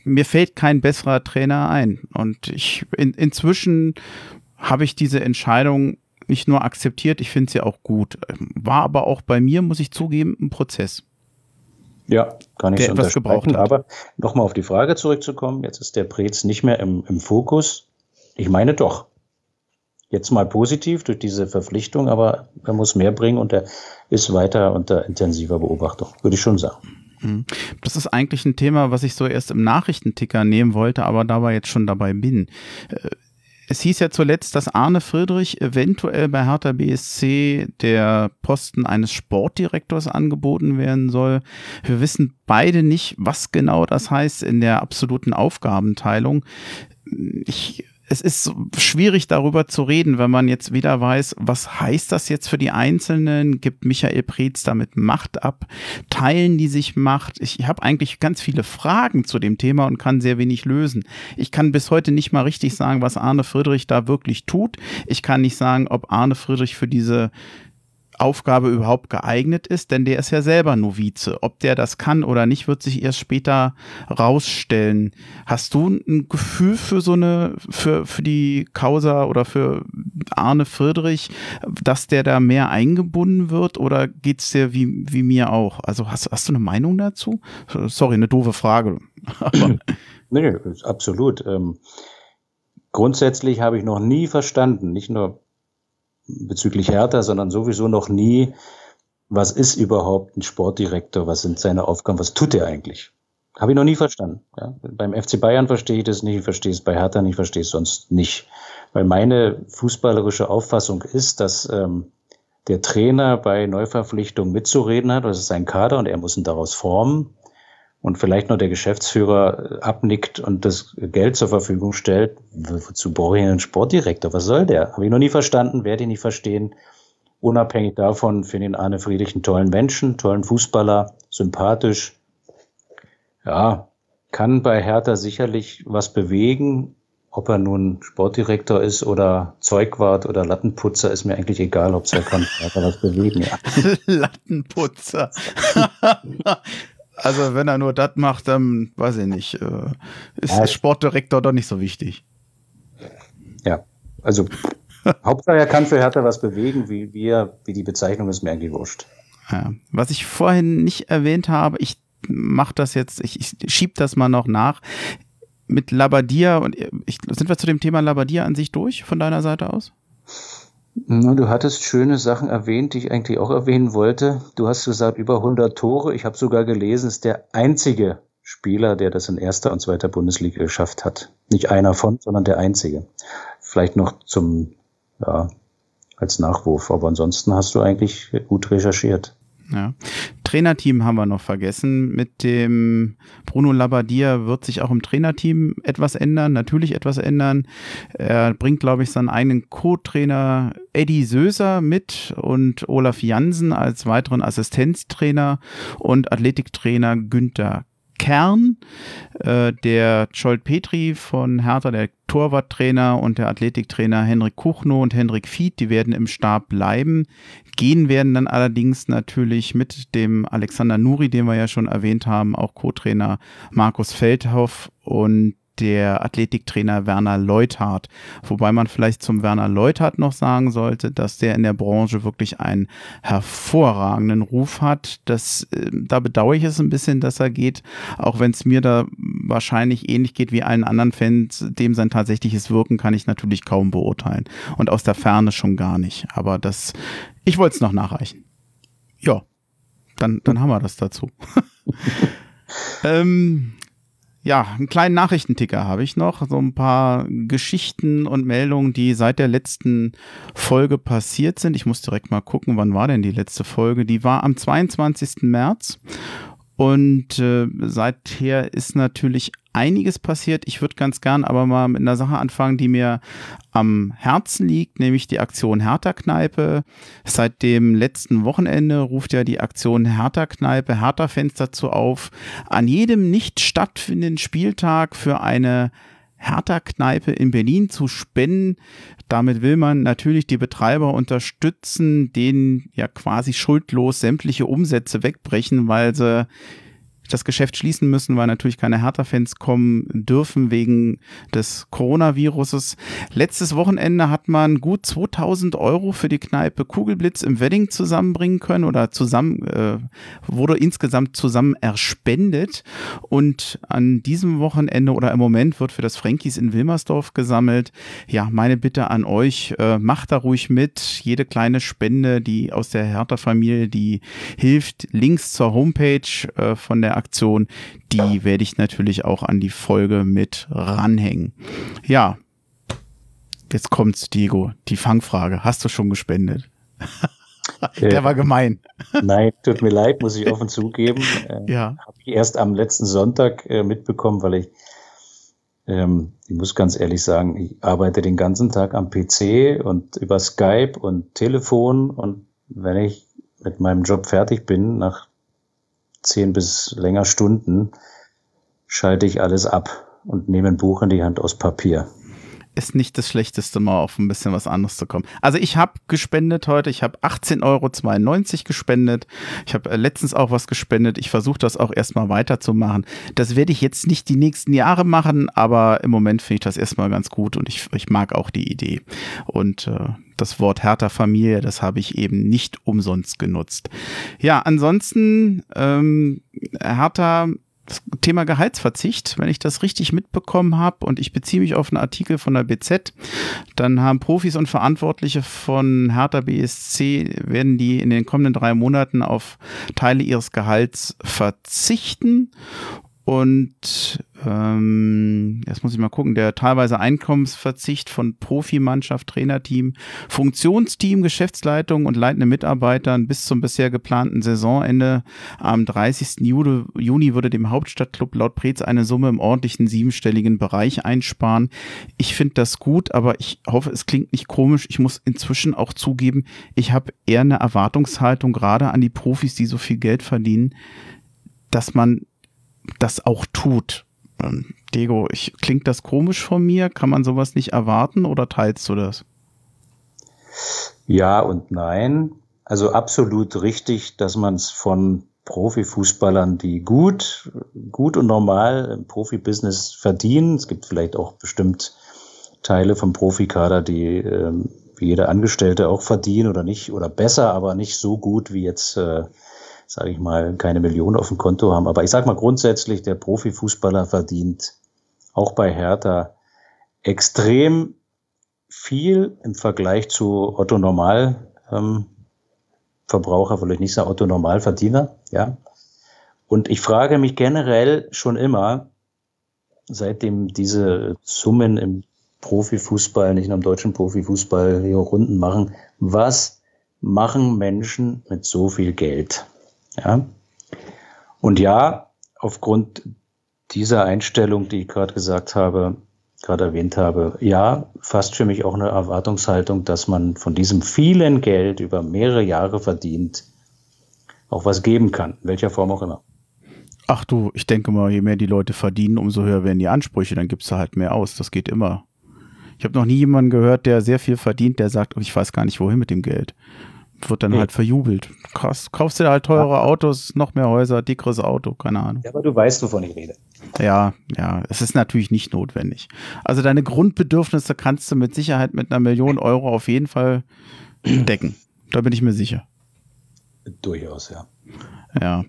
mir fällt kein besserer Trainer ein. Und ich in, inzwischen habe ich diese Entscheidung nicht nur akzeptiert, ich finde sie auch gut. War aber auch bei mir, muss ich zugeben, ein Prozess. Ja, kann ich so etwas gebraucht hat. Aber nochmal auf die Frage zurückzukommen, jetzt ist der Prez nicht mehr im, im Fokus. Ich meine doch. Jetzt mal positiv durch diese Verpflichtung, aber er muss mehr bringen und er ist weiter unter intensiver Beobachtung, würde ich schon sagen. Mhm. Das ist eigentlich ein Thema, was ich so erst im Nachrichtenticker nehmen wollte, aber dabei jetzt schon dabei bin. Äh, es hieß ja zuletzt, dass Arne Friedrich eventuell bei Hertha BSC der Posten eines Sportdirektors angeboten werden soll. Wir wissen beide nicht, was genau das heißt in der absoluten Aufgabenteilung. Ich es ist schwierig darüber zu reden, wenn man jetzt wieder weiß, was heißt das jetzt für die Einzelnen? Gibt Michael Preetz damit Macht ab? Teilen die sich Macht? Ich habe eigentlich ganz viele Fragen zu dem Thema und kann sehr wenig lösen. Ich kann bis heute nicht mal richtig sagen, was Arne Friedrich da wirklich tut. Ich kann nicht sagen, ob Arne Friedrich für diese Aufgabe überhaupt geeignet ist, denn der ist ja selber Novize. Ob der das kann oder nicht, wird sich erst später rausstellen. Hast du ein Gefühl für so eine, für, für die Causa oder für Arne Friedrich, dass der da mehr eingebunden wird oder geht's dir wie, wie mir auch? Also hast, hast du eine Meinung dazu? Sorry, eine doofe Frage. nee, absolut. Ähm, grundsätzlich habe ich noch nie verstanden, nicht nur bezüglich Hertha, sondern sowieso noch nie, was ist überhaupt ein Sportdirektor, was sind seine Aufgaben, was tut er eigentlich? Habe ich noch nie verstanden. Ja? Beim FC Bayern verstehe ich das nicht, ich verstehe es bei Hertha nicht, verstehe es sonst nicht. Weil meine fußballerische Auffassung ist, dass ähm, der Trainer bei Neuverpflichtungen mitzureden hat, das ist sein Kader und er muss ihn daraus formen und vielleicht noch der Geschäftsführer abnickt und das Geld zur Verfügung stellt, wozu brauche ich einen Sportdirektor? Was soll der? Habe ich noch nie verstanden, werde ich nicht verstehen. Unabhängig davon finde ich Arne Friedrich einen tollen Menschen, tollen Fußballer, sympathisch. Ja, kann bei Hertha sicherlich was bewegen. Ob er nun Sportdirektor ist oder Zeugwart oder Lattenputzer, ist mir eigentlich egal, ob er kann Hertha was bewegen. Ja. Lattenputzer. Also wenn er nur das macht, dann weiß ich nicht, äh, ist ja, Sportdirektor doch nicht so wichtig. Ja, also Hauptsache er kann für Hertha was bewegen, wie wir, wie die Bezeichnung ist mir eigentlich wurscht. Ja. Was ich vorhin nicht erwähnt habe, ich mache das jetzt, ich, ich schieb das mal noch nach. Mit Labadia und ich, sind wir zu dem Thema Labadia an sich durch von deiner Seite aus? Du hattest schöne Sachen erwähnt, die ich eigentlich auch erwähnen wollte. Du hast gesagt, über 100 Tore. Ich habe sogar gelesen, ist der einzige Spieler, der das in erster und zweiter Bundesliga geschafft hat. Nicht einer von, sondern der einzige. Vielleicht noch zum, ja, als Nachwurf. Aber ansonsten hast du eigentlich gut recherchiert. Ja. Trainerteam haben wir noch vergessen. Mit dem Bruno Labbadia wird sich auch im Trainerteam etwas ändern, natürlich etwas ändern. Er bringt, glaube ich, seinen eigenen Co-Trainer Eddie Söser mit und Olaf Jansen als weiteren Assistenztrainer und Athletiktrainer Günther Kern, äh, der Scholt Petri von Hertha, der Torwarttrainer und der Athletiktrainer Henrik Kuchno und Henrik Fied, die werden im Stab bleiben. Gehen werden dann allerdings natürlich mit dem Alexander Nuri, den wir ja schon erwähnt haben, auch Co-Trainer Markus Feldhoff und der Athletiktrainer Werner Leuthardt. Wobei man vielleicht zum Werner Leuthardt noch sagen sollte, dass der in der Branche wirklich einen hervorragenden Ruf hat. Das, äh, da bedauere ich es ein bisschen, dass er geht, auch wenn es mir da wahrscheinlich ähnlich geht wie allen anderen Fans. Dem sein tatsächliches Wirken kann ich natürlich kaum beurteilen. Und aus der Ferne schon gar nicht. Aber das, ich wollte es noch nachreichen. Ja, dann, dann haben wir das dazu. ähm, ja, einen kleinen Nachrichtenticker habe ich noch. So ein paar Geschichten und Meldungen, die seit der letzten Folge passiert sind. Ich muss direkt mal gucken, wann war denn die letzte Folge? Die war am 22. März. Und äh, seither ist natürlich einiges passiert. Ich würde ganz gern aber mal mit einer Sache anfangen, die mir am Herzen liegt, nämlich die Aktion Hertha-Kneipe. Seit dem letzten Wochenende ruft ja die Aktion Hertha-Kneipe Hertha-Fans dazu auf, an jedem nicht stattfindenden Spieltag für eine Hertha-Kneipe in Berlin zu spenden. Damit will man natürlich die Betreiber unterstützen, denen ja quasi schuldlos sämtliche Umsätze wegbrechen, weil sie das Geschäft schließen müssen, weil natürlich keine Hertha-Fans kommen dürfen wegen des Coronaviruses. Letztes Wochenende hat man gut 2000 Euro für die Kneipe Kugelblitz im Wedding zusammenbringen können oder zusammen äh, wurde insgesamt zusammen erspendet und an diesem Wochenende oder im Moment wird für das Frankies in Wilmersdorf gesammelt. Ja, meine Bitte an euch, äh, macht da ruhig mit. Jede kleine Spende, die aus der Hertha-Familie, die hilft. Links zur Homepage äh, von der Aktion, die werde ich natürlich auch an die Folge mit ranhängen. Ja, jetzt kommt's, Diego, die Fangfrage. Hast du schon gespendet? Der war gemein. Nein, tut mir leid, muss ich offen zugeben. Äh, ja. Habe ich erst am letzten Sonntag äh, mitbekommen, weil ich, ähm, ich muss ganz ehrlich sagen, ich arbeite den ganzen Tag am PC und über Skype und Telefon und wenn ich mit meinem Job fertig bin, nach zehn bis länger Stunden schalte ich alles ab und nehme ein Buch in die Hand aus Papier. Ist nicht das Schlechteste, mal auf ein bisschen was anderes zu kommen. Also ich habe gespendet heute, ich habe 18,92 Euro gespendet. Ich habe äh, letztens auch was gespendet. Ich versuche das auch erstmal weiterzumachen. Das werde ich jetzt nicht die nächsten Jahre machen, aber im Moment finde ich das erstmal ganz gut und ich, ich mag auch die Idee. Und äh, das Wort Hertha Familie, das habe ich eben nicht umsonst genutzt. Ja, ansonsten ähm, Hertha das Thema Gehaltsverzicht, wenn ich das richtig mitbekommen habe und ich beziehe mich auf einen Artikel von der BZ, dann haben Profis und Verantwortliche von Hertha BSC, werden die in den kommenden drei Monaten auf Teile ihres Gehalts verzichten und ähm, jetzt muss ich mal gucken, der teilweise Einkommensverzicht von Profimannschaft, Trainerteam, Funktionsteam, Geschäftsleitung und leitende Mitarbeitern bis zum bisher geplanten Saisonende am 30. Juni, Juni würde dem Hauptstadtclub laut Preetz eine Summe im ordentlichen siebenstelligen Bereich einsparen. Ich finde das gut, aber ich hoffe, es klingt nicht komisch. Ich muss inzwischen auch zugeben, ich habe eher eine Erwartungshaltung gerade an die Profis, die so viel Geld verdienen, dass man das auch tut. Ähm, Diego, ich, klingt das komisch von mir? Kann man sowas nicht erwarten oder teilst du das? Ja und nein. Also absolut richtig, dass man es von Profifußballern, die gut, gut und normal im Profibusiness verdienen. Es gibt vielleicht auch bestimmt Teile vom Profikader, die ähm, wie jeder Angestellte auch verdienen oder nicht oder besser, aber nicht so gut wie jetzt, äh, sage ich mal, keine Millionen auf dem Konto haben. Aber ich sage mal grundsätzlich, der Profifußballer verdient auch bei Hertha extrem viel im Vergleich zu Otto Normal ähm, Verbraucher, vielleicht nicht sagen Otto Normalverdiener, ja. Und ich frage mich generell schon immer, seitdem diese Summen im Profifußball, nicht nur im deutschen Profifußball, hier Runden machen, was machen Menschen mit so viel Geld? Ja. Und ja, aufgrund dieser Einstellung, die ich gerade gesagt habe, gerade erwähnt habe, ja, fast für mich auch eine Erwartungshaltung, dass man von diesem vielen Geld über mehrere Jahre verdient, auch was geben kann, in welcher Form auch immer. Ach du, ich denke mal, je mehr die Leute verdienen, umso höher werden die Ansprüche, dann gibst du halt mehr aus. Das geht immer. Ich habe noch nie jemanden gehört, der sehr viel verdient, der sagt, oh, ich weiß gar nicht, wohin mit dem Geld. Wird dann nee. halt verjubelt. Krass, kaufst du halt teure ja. Autos, noch mehr Häuser, dickeres Auto, keine Ahnung. Ja, aber du weißt, wovon ich rede. Ja, ja, es ist natürlich nicht notwendig. Also deine Grundbedürfnisse kannst du mit Sicherheit mit einer Million Euro auf jeden Fall decken. Da bin ich mir sicher. Durchaus, ja. Ja.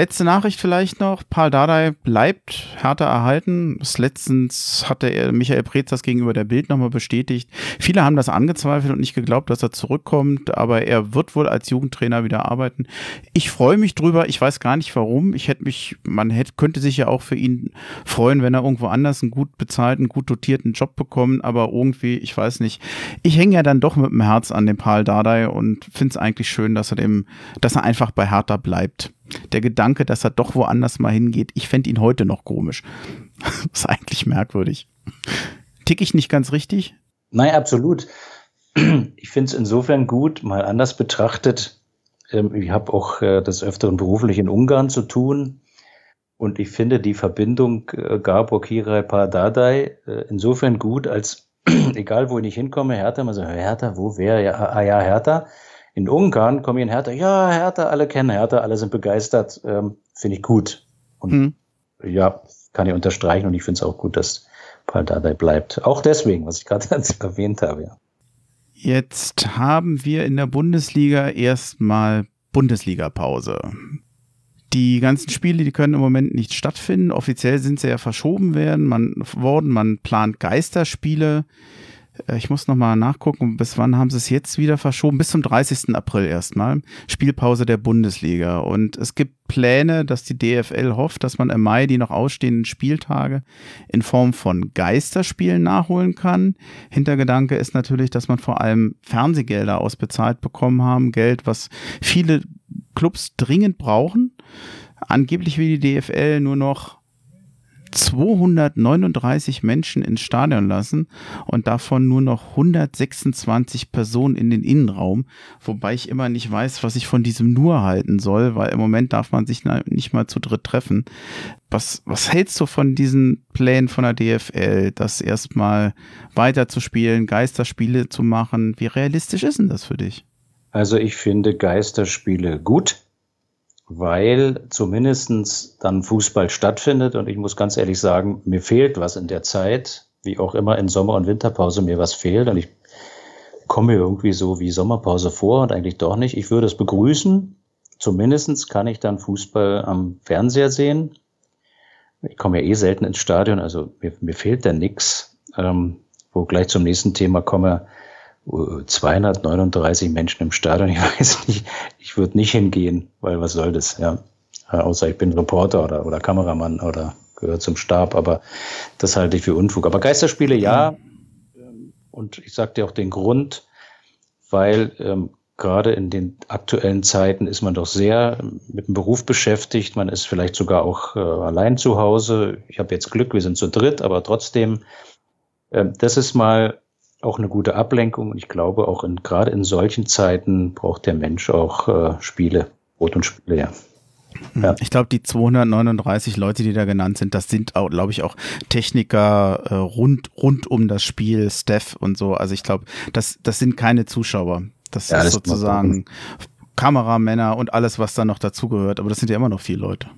Letzte Nachricht vielleicht noch. Paul Dardai bleibt härter erhalten. Das letztens hatte Michael Preetz das gegenüber der Bild nochmal bestätigt. Viele haben das angezweifelt und nicht geglaubt, dass er zurückkommt, aber er wird wohl als Jugendtrainer wieder arbeiten. Ich freue mich drüber. Ich weiß gar nicht warum. Ich hätte mich, man hätte, könnte sich ja auch für ihn freuen, wenn er irgendwo anders einen gut bezahlten, gut dotierten Job bekommt, aber irgendwie, ich weiß nicht. Ich hänge ja dann doch mit dem Herz an dem Paul Dardai und finde es eigentlich schön, dass er dem, dass er einfach bei Hertha bleibt der Gedanke, dass er doch woanders mal hingeht, ich fände ihn heute noch komisch. das ist eigentlich merkwürdig. Tick ich nicht ganz richtig? Nein, absolut. Ich finde es insofern gut, mal anders betrachtet. Ähm, ich habe auch äh, des Öfteren beruflich in Ungarn zu tun. Und ich finde die Verbindung äh, Gabor Kirai Pardadei äh, insofern gut, als egal wo ich hinkomme, Hertha, man sagt, Hertha, wo wäre ja, ah ja, Hertha. In Ungarn kommen in Hertha, ja, Hertha, alle kennen Hertha, alle sind begeistert, ähm, finde ich gut. Und mhm. ja, kann ich unterstreichen und ich finde es auch gut, dass Paul Dardai bleibt. Auch deswegen, was ich gerade erwähnt habe, ja. Jetzt haben wir in der Bundesliga erstmal Bundesliga-Pause. Die ganzen Spiele, die können im Moment nicht stattfinden. Offiziell sind sie ja verschoben werden, man, worden. Man plant Geisterspiele. Äh, ich muss nochmal nachgucken, bis wann haben sie es jetzt wieder verschoben? Bis zum 30. April erstmal. Spielpause der Bundesliga. Und es gibt Pläne, dass die DFL hofft, dass man im Mai die noch ausstehenden Spieltage in Form von Geisterspielen nachholen kann. Hintergedanke ist natürlich, dass man vor allem Fernsehgelder ausbezahlt bekommen haben. Geld, was viele Clubs dringend brauchen. Angeblich will die DFL nur noch 239 Menschen ins Stadion lassen und davon nur noch 126 Personen in den Innenraum, wobei ich immer nicht weiß, was ich von diesem nur halten soll, weil im Moment darf man sich nicht mal zu dritt treffen. Was, was hältst du von diesen Plänen von der DFL, das erstmal weiterzuspielen, Geisterspiele zu machen? Wie realistisch ist denn das für dich? Also ich finde Geisterspiele gut weil zumindestens dann Fußball stattfindet. Und ich muss ganz ehrlich sagen, mir fehlt was in der Zeit, wie auch immer in Sommer- und Winterpause mir was fehlt. Und ich komme irgendwie so wie Sommerpause vor und eigentlich doch nicht. Ich würde es begrüßen. Zumindestens kann ich dann Fußball am Fernseher sehen. Ich komme ja eh selten ins Stadion, also mir, mir fehlt da nix. Ähm, wo gleich zum nächsten Thema komme, 239 Menschen im Stadion. Ich weiß nicht, ich würde nicht hingehen, weil was soll das, ja. Außer ich bin Reporter oder, oder Kameramann oder gehört zum Stab, aber das halte ich für Unfug. Aber Geisterspiele ja. Und ich sage dir auch den Grund, weil ähm, gerade in den aktuellen Zeiten ist man doch sehr mit dem Beruf beschäftigt. Man ist vielleicht sogar auch äh, allein zu Hause. Ich habe jetzt Glück, wir sind zu dritt, aber trotzdem, äh, das ist mal auch eine gute Ablenkung. Und ich glaube, auch in, gerade in solchen Zeiten braucht der Mensch auch äh, Spiele, Brot und Spiele, ja. Hm. Ja. Ich glaube, die 239 Leute, die da genannt sind, das sind glaube ich, auch Techniker äh, rund, rund um das Spiel, Steph und so. Also ich glaube, das, das sind keine Zuschauer. Das ja, ist das sozusagen Kameramänner und alles, was da noch dazugehört. Aber das sind ja immer noch viele Leute.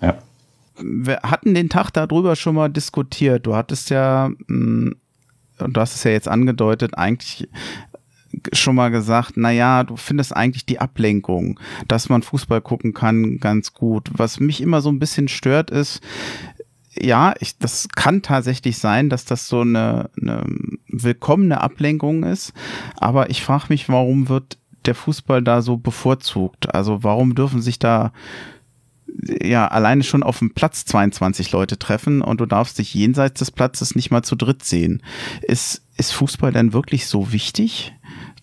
Ja. Wir hatten den Tag darüber schon mal diskutiert. Du hattest ja, mm, du hast es ja jetzt angedeutet, eigentlich schon mal gesagt, na ja, du findest eigentlich die Ablenkung, dass man Fußball gucken kann, ganz gut. Was mich immer so ein bisschen stört ist, ja, ich, das kann tatsächlich sein, dass das so eine, eine willkommene Ablenkung ist. Aber ich frage mich, warum wird der Fußball da so bevorzugt? Also warum dürfen sich da ja alleine schon auf dem Platz 22 Leute treffen und du darfst dich jenseits des Platzes nicht mal zu dritt sehen? Ist, ist Fußball denn wirklich so wichtig?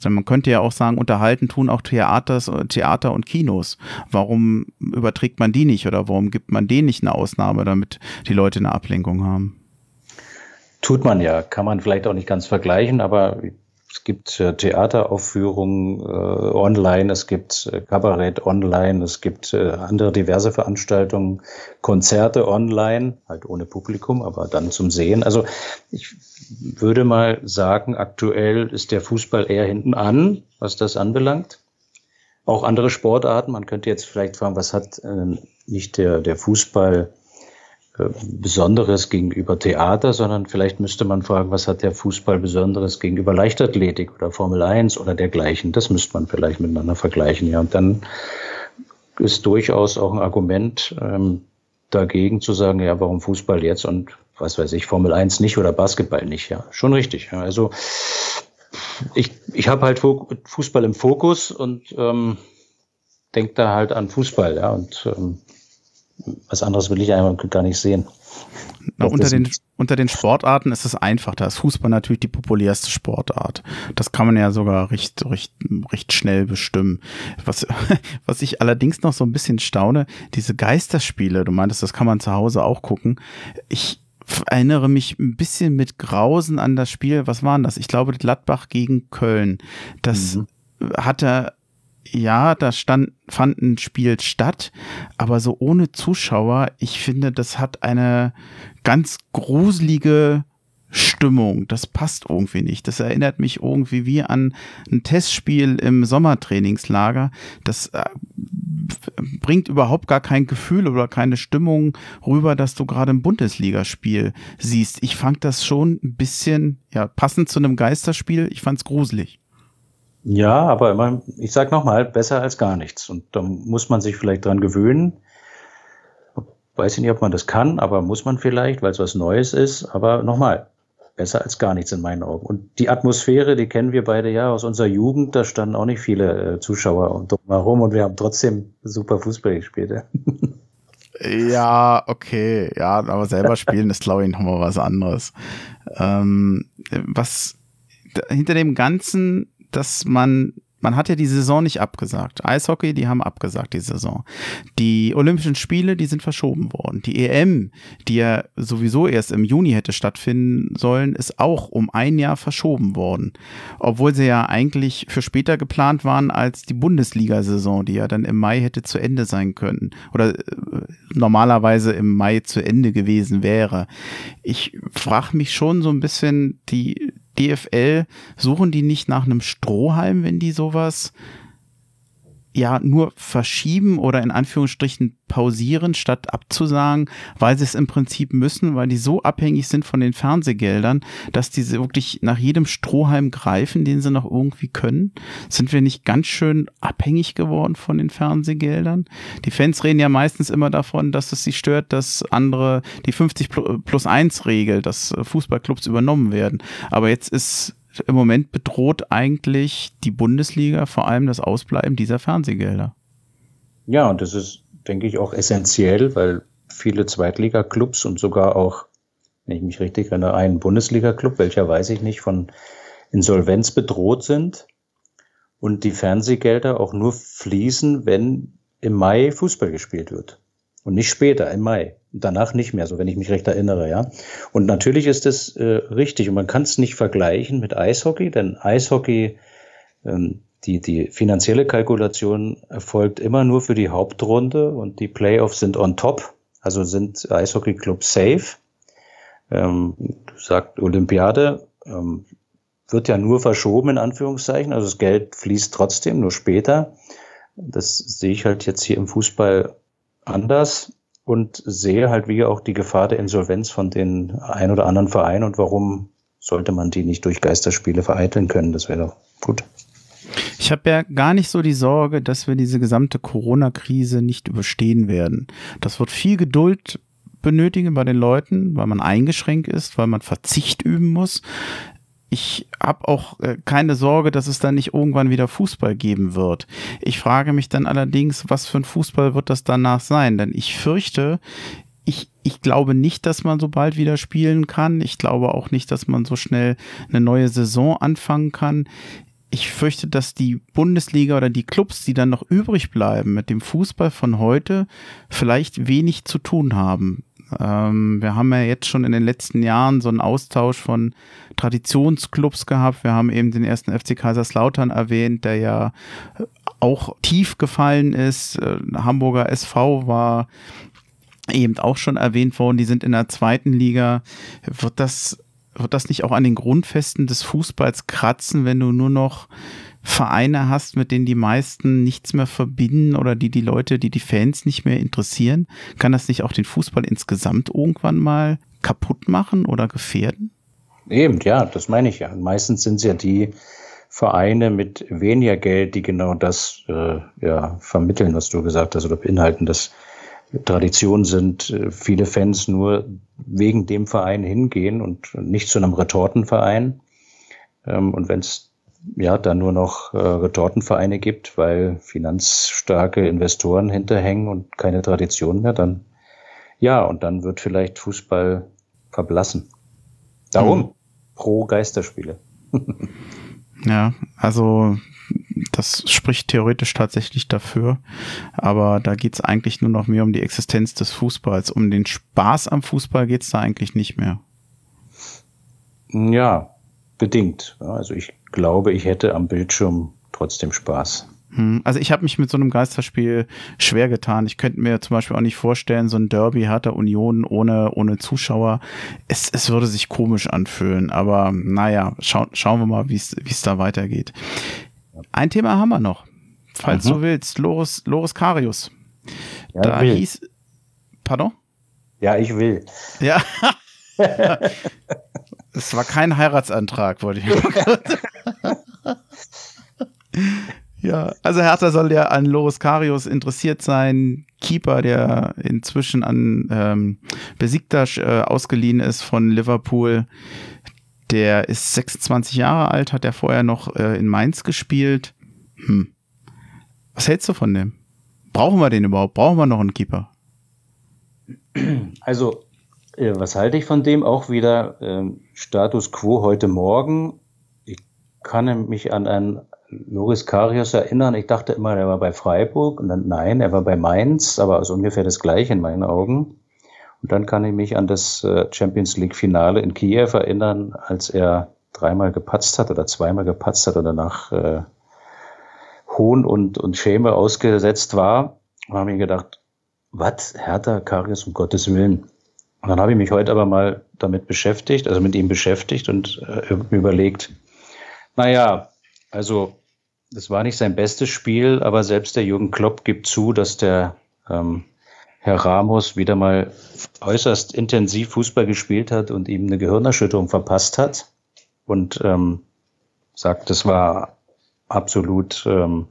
Man könnte ja auch sagen, unterhalten tun auch Theaters, Theater und Kinos. Warum überträgt man die nicht oder warum gibt man denen nicht eine Ausnahme, damit die Leute eine Ablenkung haben? Tut man ja, kann man vielleicht auch nicht ganz vergleichen, aber es gibt äh, Theateraufführungen äh, online, es gibt äh, Kabarett online, es gibt äh, andere diverse Veranstaltungen, Konzerte online, halt ohne Publikum, aber dann zum Sehen. Also ich würde mal sagen, aktuell ist der Fußball eher hinten an, was das anbelangt. Auch andere Sportarten, man könnte jetzt vielleicht fragen, was hat nicht der, der Fußball Besonderes gegenüber Theater, sondern vielleicht müsste man fragen, was hat der Fußball Besonderes gegenüber Leichtathletik oder Formel 1 oder dergleichen. Das müsste man vielleicht miteinander vergleichen. Ja, und dann ist durchaus auch ein Argument ähm, dagegen zu sagen, ja, warum Fußball jetzt und was weiß ich, Formel 1 nicht oder Basketball nicht. Ja, schon richtig. Ja. Also ich, ich habe halt Fußball im Fokus und ähm, denke da halt an Fußball. Ja, und ähm, was anderes will ich einfach gar nicht sehen. Na, unter, den, unter den Sportarten ist es einfach. Da ist Fußball natürlich die populärste Sportart. Das kann man ja sogar recht, recht, recht schnell bestimmen. Was, was ich allerdings noch so ein bisschen staune, diese Geisterspiele, du meintest, das kann man zu Hause auch gucken. Ich erinnere mich ein bisschen mit Grausen an das Spiel. Was war denn das? Ich glaube, Gladbach gegen Köln. Das mhm. hatte ja, da stand, fand ein Spiel statt, aber so ohne Zuschauer, ich finde, das hat eine ganz gruselige Stimmung. Das passt irgendwie nicht. Das erinnert mich irgendwie wie an ein Testspiel im Sommertrainingslager. Das äh, bringt überhaupt gar kein Gefühl oder keine Stimmung rüber, dass du gerade ein Bundesligaspiel siehst. Ich fand das schon ein bisschen, ja, passend zu einem Geisterspiel. Ich fand's gruselig. Ja, aber immer, ich sag nochmal, besser als gar nichts. Und da muss man sich vielleicht dran gewöhnen. Weiß ich nicht, ob man das kann, aber muss man vielleicht, weil es was Neues ist. Aber nochmal, besser als gar nichts in meinen Augen. Und die Atmosphäre, die kennen wir beide ja aus unserer Jugend. Da standen auch nicht viele äh, Zuschauer drumherum und wir haben trotzdem super Fußball gespielt. Ja. okay, ja, aber selber spielen ist, glaube ich, nochmal was anderes. Ähm, was hinter dem Ganzen dass man man hat ja die Saison nicht abgesagt. Eishockey, die haben abgesagt die Saison. Die Olympischen Spiele, die sind verschoben worden. Die EM, die ja sowieso erst im Juni hätte stattfinden sollen, ist auch um ein Jahr verschoben worden. Obwohl sie ja eigentlich für später geplant waren als die Bundesliga-Saison, die ja dann im Mai hätte zu Ende sein können. Oder äh, normalerweise im Mai zu Ende gewesen wäre. Ich frage mich schon so ein bisschen, die, DFL, suchen die nicht nach einem Strohhalm, wenn die sowas ja nur verschieben oder in Anführungsstrichen pausieren, statt abzusagen, weil sie es im Prinzip müssen, weil die so abhängig sind von den Fernsehgeldern, dass die wirklich nach jedem Strohhalm greifen, den sie noch irgendwie können. Sind wir nicht ganz schön abhängig geworden von den Fernsehgeldern? Die Fans reden ja meistens immer davon, dass es sie stört, dass andere die 50 plus 1 Regel, dass Fußballclubs übernommen werden. Aber jetzt ist im Moment bedroht eigentlich die Bundesliga vor allem das Ausbleiben dieser Fernsehgelder. Ja, und das ist, denke ich, auch essentiell, weil viele Zweitliga-Clubs und sogar auch, wenn ich mich richtig erinnere, einen Bundesliga-Club, welcher weiß ich nicht, von Insolvenz bedroht sind und die Fernsehgelder auch nur fließen, wenn im Mai Fußball gespielt wird. Und nicht später, im Mai. Danach nicht mehr, so wenn ich mich recht erinnere, ja. Und natürlich ist es äh, richtig und man kann es nicht vergleichen mit Eishockey, denn Eishockey, ähm, die, die finanzielle Kalkulation erfolgt immer nur für die Hauptrunde und die Playoffs sind on top, also sind Eishockey-Clubs safe. Ähm, sagt Olympiade, ähm, wird ja nur verschoben in Anführungszeichen, also das Geld fließt trotzdem, nur später. Das sehe ich halt jetzt hier im Fußball anders und sehe halt wie auch die Gefahr der Insolvenz von den ein oder anderen Vereinen und warum sollte man die nicht durch Geisterspiele vereiteln können. Das wäre doch gut. Ich habe ja gar nicht so die Sorge, dass wir diese gesamte Corona-Krise nicht überstehen werden. Das wird viel Geduld benötigen bei den Leuten, weil man eingeschränkt ist, weil man Verzicht üben muss. Ich habe auch äh, keine Sorge, dass es dann nicht irgendwann wieder Fußball geben wird. Ich frage mich dann allerdings, was für ein Fußball wird das danach sein? Denn ich fürchte, ich, ich glaube nicht, dass man so bald wieder spielen kann. Ich glaube auch nicht, dass man so schnell eine neue Saison anfangen kann ich fürchte, dass die Bundesliga oder die Clubs, die dann noch übrig bleiben mit dem Fußball von heute, vielleicht wenig zu tun haben. Ähm, wir haben ja jetzt schon in den letzten Jahren so einen Austausch von Traditionsclubs gehabt. Wir haben eben den ersten FC Kaiserslautern erwähnt, der ja auch tief gefallen ist. Äh, Hamburger SV war eben auch schon erwähnt worden. Die sind in der zweiten Liga. Wird das wird das nicht auch an den Grundfesten des Fußballs kratzen, wenn du nur noch Vereine hast, mit denen die meisten nichts mehr verbinden oder die die Leute, die die Fans nicht mehr interessieren? Kann das nicht auch den Fußball insgesamt irgendwann mal kaputt machen oder gefährden? Eben, ja, das meine ich ja. Meistens sind es ja die Vereine mit weniger Geld, die genau das äh, ja, vermitteln, was du gesagt hast, oder beinhalten, dass Tradition sind, äh, viele Fans nur wegen dem Verein hingehen und nicht zu einem Retortenverein. Ähm, und wenn es ja dann nur noch äh, Retortenvereine gibt, weil finanzstarke Investoren hinterhängen und keine Tradition mehr, dann ja, und dann wird vielleicht Fußball verblassen. Darum mhm. pro Geisterspiele. ja, also das spricht theoretisch tatsächlich dafür. Aber da geht es eigentlich nur noch mehr um die Existenz des Fußballs. Um den Spaß am Fußball geht es da eigentlich nicht mehr. Ja, bedingt. Also ich glaube, ich hätte am Bildschirm trotzdem Spaß. Hm, also ich habe mich mit so einem Geisterspiel schwer getan. Ich könnte mir zum Beispiel auch nicht vorstellen, so ein Derby Hertha Union ohne, ohne Zuschauer. Es, es würde sich komisch anfühlen, aber naja, schau, schauen wir mal, wie es da weitergeht. Ein Thema haben wir noch, falls mhm. du willst. Loris, Loris Karius. Ja, da will. hieß. Pardon? Ja, ich will. Ja. Es war kein Heiratsantrag, wollte ich Ja, also Hertha soll ja an Loris Karius interessiert sein. Keeper, der inzwischen an ähm, Besiktas äh, ausgeliehen ist von Liverpool. Der ist 26 Jahre alt, hat er vorher noch äh, in Mainz gespielt. Hm. Was hältst du von dem? Brauchen wir den überhaupt? Brauchen wir noch einen Keeper? Also, äh, was halte ich von dem? Auch wieder äh, Status quo heute Morgen. Ich kann mich an einen Loris Karius erinnern. Ich dachte immer, er war bei Freiburg. Und dann, nein, er war bei Mainz, aber also ungefähr das gleiche in meinen Augen. Und dann kann ich mich an das äh, Champions League Finale in Kiew erinnern, als er dreimal gepatzt hat oder zweimal gepatzt hat und danach äh, Hohn und, und Schäme ausgesetzt war. Und habe mir gedacht, was, Hertha Karius, um Gottes Willen. Und dann habe ich mich heute aber mal damit beschäftigt, also mit ihm beschäftigt und äh, überlegt, naja, also das war nicht sein bestes Spiel, aber selbst der Jürgen Klopp gibt zu, dass der ähm, Herr Ramos wieder mal äußerst intensiv Fußball gespielt hat und ihm eine Gehirnerschütterung verpasst hat und ähm, sagt, das war absolut ähm,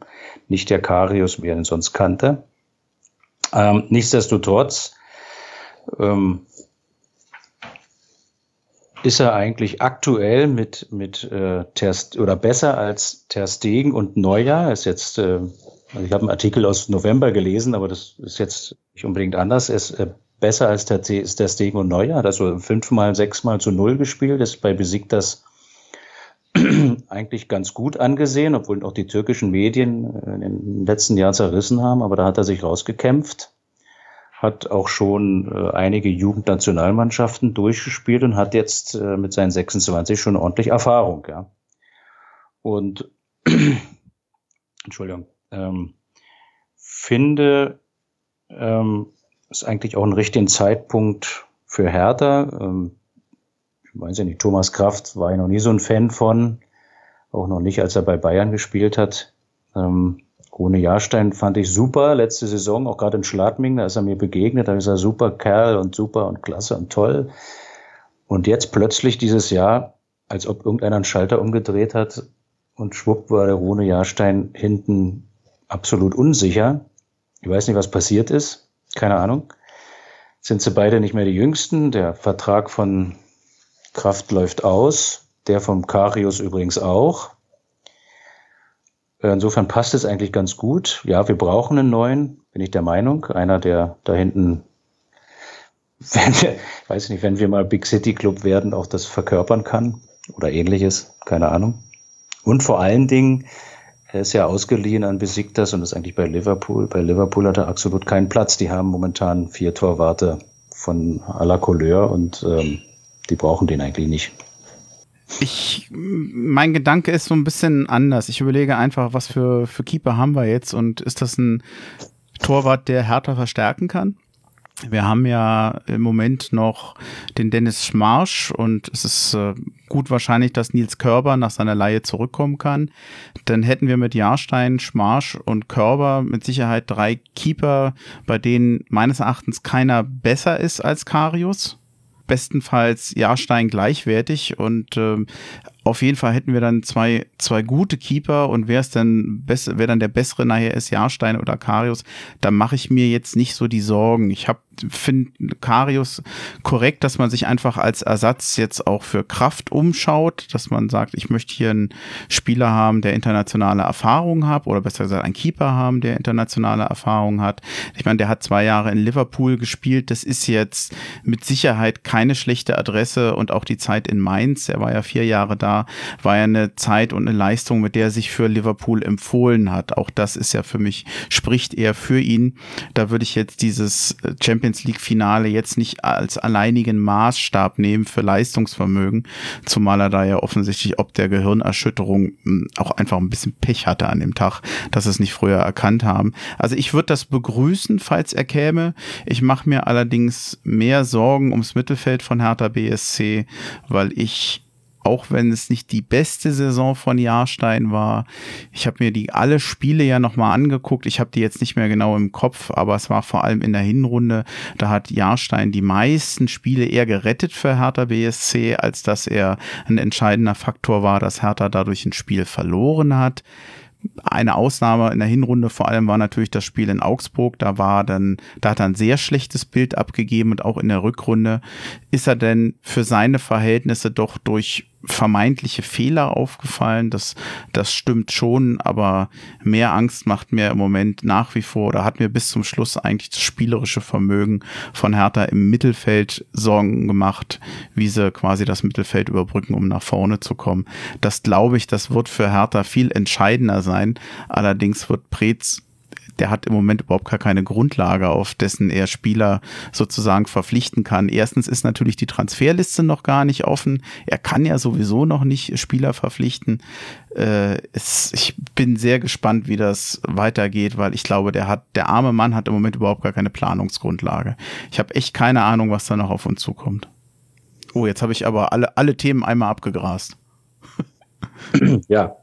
nicht der Karius, wie er ihn sonst kannte. Ähm, nichtsdestotrotz ähm, ist er eigentlich aktuell mit, mit äh, Ter, oder besser als Ter Stegen und Neujahr. Ist jetzt äh, also ich habe einen Artikel aus November gelesen, aber das ist jetzt nicht unbedingt anders. Er ist äh, besser als der, ist der Stegen und Neuer. Hat also fünfmal, sechsmal zu null gespielt. Ist bei das eigentlich ganz gut angesehen, obwohl auch die türkischen Medien äh, in den letzten Jahren zerrissen haben. Aber da hat er sich rausgekämpft. Hat auch schon äh, einige Jugendnationalmannschaften durchgespielt und hat jetzt äh, mit seinen 26 schon ordentlich Erfahrung. Ja. Und Entschuldigung ähm, finde, ähm, ist eigentlich auch ein richtiger Zeitpunkt für Hertha. Ähm, ich weiß ja nicht, Thomas Kraft war ich noch nie so ein Fan von, auch noch nicht, als er bei Bayern gespielt hat. Ähm, Rune Jahrstein fand ich super letzte Saison, auch gerade in Schladming, da ist er mir begegnet, da ist er super Kerl und super und klasse und toll. Und jetzt plötzlich dieses Jahr, als ob irgendeiner einen Schalter umgedreht hat und schwupp war der Rune Jahrstein hinten absolut unsicher. Ich weiß nicht, was passiert ist, keine Ahnung. Sind sie beide nicht mehr die Jüngsten? Der Vertrag von Kraft läuft aus, der vom Karius übrigens auch. Insofern passt es eigentlich ganz gut. Ja, wir brauchen einen neuen, bin ich der Meinung. Einer, der da hinten, wenn wir, weiß nicht, wenn wir mal Big City Club werden, auch das verkörpern kann oder ähnliches, keine Ahnung. Und vor allen Dingen, er ist ja ausgeliehen an Besiktas und ist eigentlich bei Liverpool. Bei Liverpool hat er absolut keinen Platz. Die haben momentan vier Torwarte von à la Couleur und ähm, die brauchen den eigentlich nicht. Ich, mein Gedanke ist so ein bisschen anders. Ich überlege einfach, was für, für Keeper haben wir jetzt und ist das ein Torwart, der härter verstärken kann? Wir haben ja im Moment noch den Dennis Schmarsch und es ist äh, gut wahrscheinlich, dass Nils Körber nach seiner Laie zurückkommen kann. Dann hätten wir mit Jahrstein, Schmarsch und Körber mit Sicherheit drei Keeper, bei denen meines Erachtens keiner besser ist als Karius bestenfalls Jahrstein gleichwertig und äh, auf jeden Fall hätten wir dann zwei, zwei gute Keeper und wer ist dann wer dann der bessere nachher ist, Jahrstein oder Karius, da mache ich mir jetzt nicht so die Sorgen. Ich habe finde Karius korrekt, dass man sich einfach als Ersatz jetzt auch für Kraft umschaut, dass man sagt, ich möchte hier einen Spieler haben, der internationale Erfahrung hat oder besser gesagt einen Keeper haben, der internationale Erfahrung hat. Ich meine, der hat zwei Jahre in Liverpool gespielt. Das ist jetzt mit Sicherheit keine schlechte Adresse und auch die Zeit in Mainz. Er war ja vier Jahre da war ja eine Zeit und eine Leistung, mit der er sich für Liverpool empfohlen hat. Auch das ist ja für mich, spricht eher für ihn. Da würde ich jetzt dieses Champions League Finale jetzt nicht als alleinigen Maßstab nehmen für Leistungsvermögen, zumal er da ja offensichtlich ob der Gehirnerschütterung hm, auch einfach ein bisschen Pech hatte an dem Tag, dass es nicht früher erkannt haben. Also ich würde das begrüßen, falls er käme. Ich mache mir allerdings mehr Sorgen ums Mittelfeld von Hertha BSC, weil ich auch wenn es nicht die beste Saison von Jahrstein war. Ich habe mir die alle Spiele ja nochmal angeguckt. Ich habe die jetzt nicht mehr genau im Kopf, aber es war vor allem in der Hinrunde. Da hat Jahrstein die meisten Spiele eher gerettet für Hertha BSC, als dass er ein entscheidender Faktor war, dass Hertha dadurch ein Spiel verloren hat. Eine Ausnahme in der Hinrunde vor allem war natürlich das Spiel in Augsburg. Da war dann, da hat er ein sehr schlechtes Bild abgegeben und auch in der Rückrunde ist er denn für seine Verhältnisse doch durch vermeintliche Fehler aufgefallen. Das, das stimmt schon, aber mehr Angst macht mir im Moment nach wie vor oder hat mir bis zum Schluss eigentlich das spielerische Vermögen von Hertha im Mittelfeld Sorgen gemacht, wie sie quasi das Mittelfeld überbrücken, um nach vorne zu kommen. Das glaube ich, das wird für Hertha viel entscheidender sein. Allerdings wird Preetz der hat im Moment überhaupt gar keine Grundlage, auf dessen er Spieler sozusagen verpflichten kann. Erstens ist natürlich die Transferliste noch gar nicht offen. Er kann ja sowieso noch nicht Spieler verpflichten. Äh, es, ich bin sehr gespannt, wie das weitergeht, weil ich glaube, der hat, der arme Mann hat im Moment überhaupt gar keine Planungsgrundlage. Ich habe echt keine Ahnung, was da noch auf uns zukommt. Oh, jetzt habe ich aber alle, alle Themen einmal abgegrast. Ja,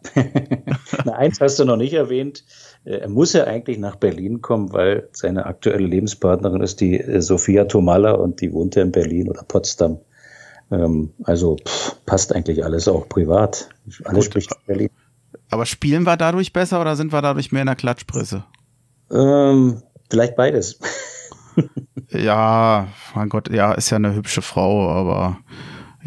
Na, eins hast du noch nicht erwähnt. Äh, er muss ja eigentlich nach Berlin kommen, weil seine aktuelle Lebenspartnerin ist die äh, Sophia Tomalla und die wohnt ja in Berlin oder Potsdam. Ähm, also pff, passt eigentlich alles auch privat. Alles Gut, spricht Berlin. Aber spielen wir dadurch besser oder sind wir dadurch mehr in der Klatschpresse? Ähm, vielleicht beides. ja, mein Gott, ja, ist ja eine hübsche Frau, aber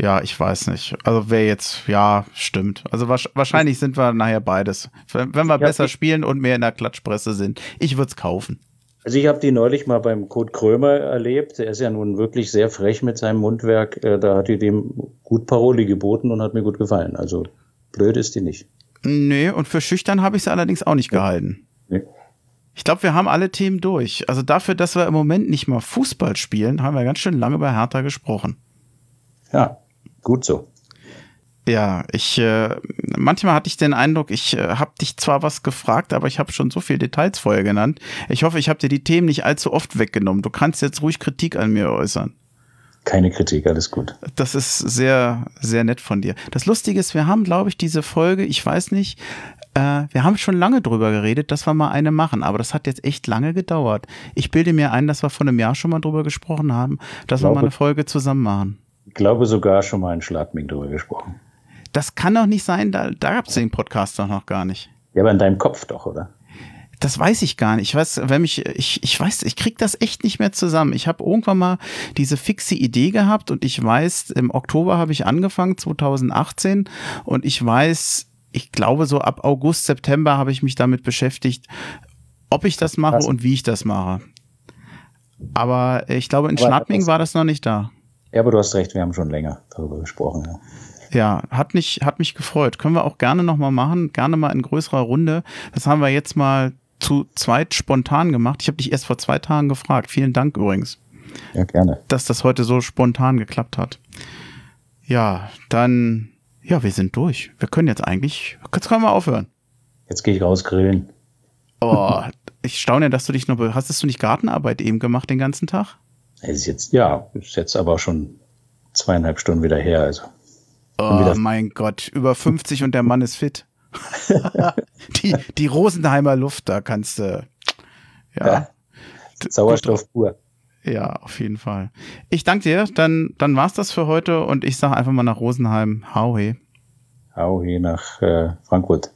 ja, ich weiß nicht. Also wer jetzt, ja, stimmt. Also wahrscheinlich sind wir nachher beides. Wenn wir besser spielen und mehr in der Klatschpresse sind. Ich würde es kaufen. Also ich habe die neulich mal beim Kurt Krömer erlebt. Er ist ja nun wirklich sehr frech mit seinem Mundwerk. Äh, da hat die dem gut Paroli geboten und hat mir gut gefallen. Also blöd ist die nicht. Nee, und für schüchtern habe ich sie allerdings auch nicht gehalten. Nee. Ich glaube, wir haben alle Themen durch. Also dafür, dass wir im Moment nicht mal Fußball spielen, haben wir ganz schön lange bei Hertha gesprochen. Ja, Gut so. Ja, ich äh, manchmal hatte ich den Eindruck, ich äh, habe dich zwar was gefragt, aber ich habe schon so viele Details vorher genannt. Ich hoffe, ich habe dir die Themen nicht allzu oft weggenommen. Du kannst jetzt ruhig Kritik an mir äußern. Keine Kritik, alles gut. Das ist sehr, sehr nett von dir. Das Lustige ist, wir haben, glaube ich, diese Folge, ich weiß nicht, äh, wir haben schon lange drüber geredet, dass wir mal eine machen, aber das hat jetzt echt lange gedauert. Ich bilde mir ein, dass wir vor einem Jahr schon mal drüber gesprochen haben, dass glaube, wir mal eine Folge zusammen machen. Ich glaube sogar schon mal in Schladming drüber gesprochen. Das kann doch nicht sein, da, da gab es den Podcast doch noch gar nicht. Ja, aber in deinem Kopf doch, oder? Das weiß ich gar nicht. Ich weiß, wenn mich, ich, ich weiß, ich krieg das echt nicht mehr zusammen. Ich habe irgendwann mal diese fixe Idee gehabt und ich weiß, im Oktober habe ich angefangen, 2018, und ich weiß, ich glaube, so ab August, September habe ich mich damit beschäftigt, ob ich das mache und wie ich das mache. Aber ich glaube, in Schladming war das noch nicht da. Ja, aber du hast recht, wir haben schon länger darüber gesprochen. Ja. Ja, hat mich, hat mich gefreut. Können wir auch gerne nochmal machen, gerne mal in größerer Runde. Das haben wir jetzt mal zu zweit spontan gemacht. Ich habe dich erst vor zwei Tagen gefragt. Vielen Dank übrigens. Ja, gerne. Dass das heute so spontan geklappt hat. Ja, dann, ja, wir sind durch. Wir können jetzt eigentlich, jetzt können wir aufhören. Jetzt gehe ich raus grillen. Oh, ich staune, dass du dich noch, hast du nicht Gartenarbeit eben gemacht den ganzen Tag? Es ist jetzt, ja, ist jetzt aber schon zweieinhalb Stunden wieder her, also. Oh mein Gott, über 50 und der Mann ist fit. die, die Rosenheimer Luft, da kannst du. Ja. ja. Sauerstoff pur. Ja, auf jeden Fall. Ich danke dir. Dann, dann war's das für heute und ich sage einfach mal nach Rosenheim. Hau he. Hau he nach äh, Frankfurt.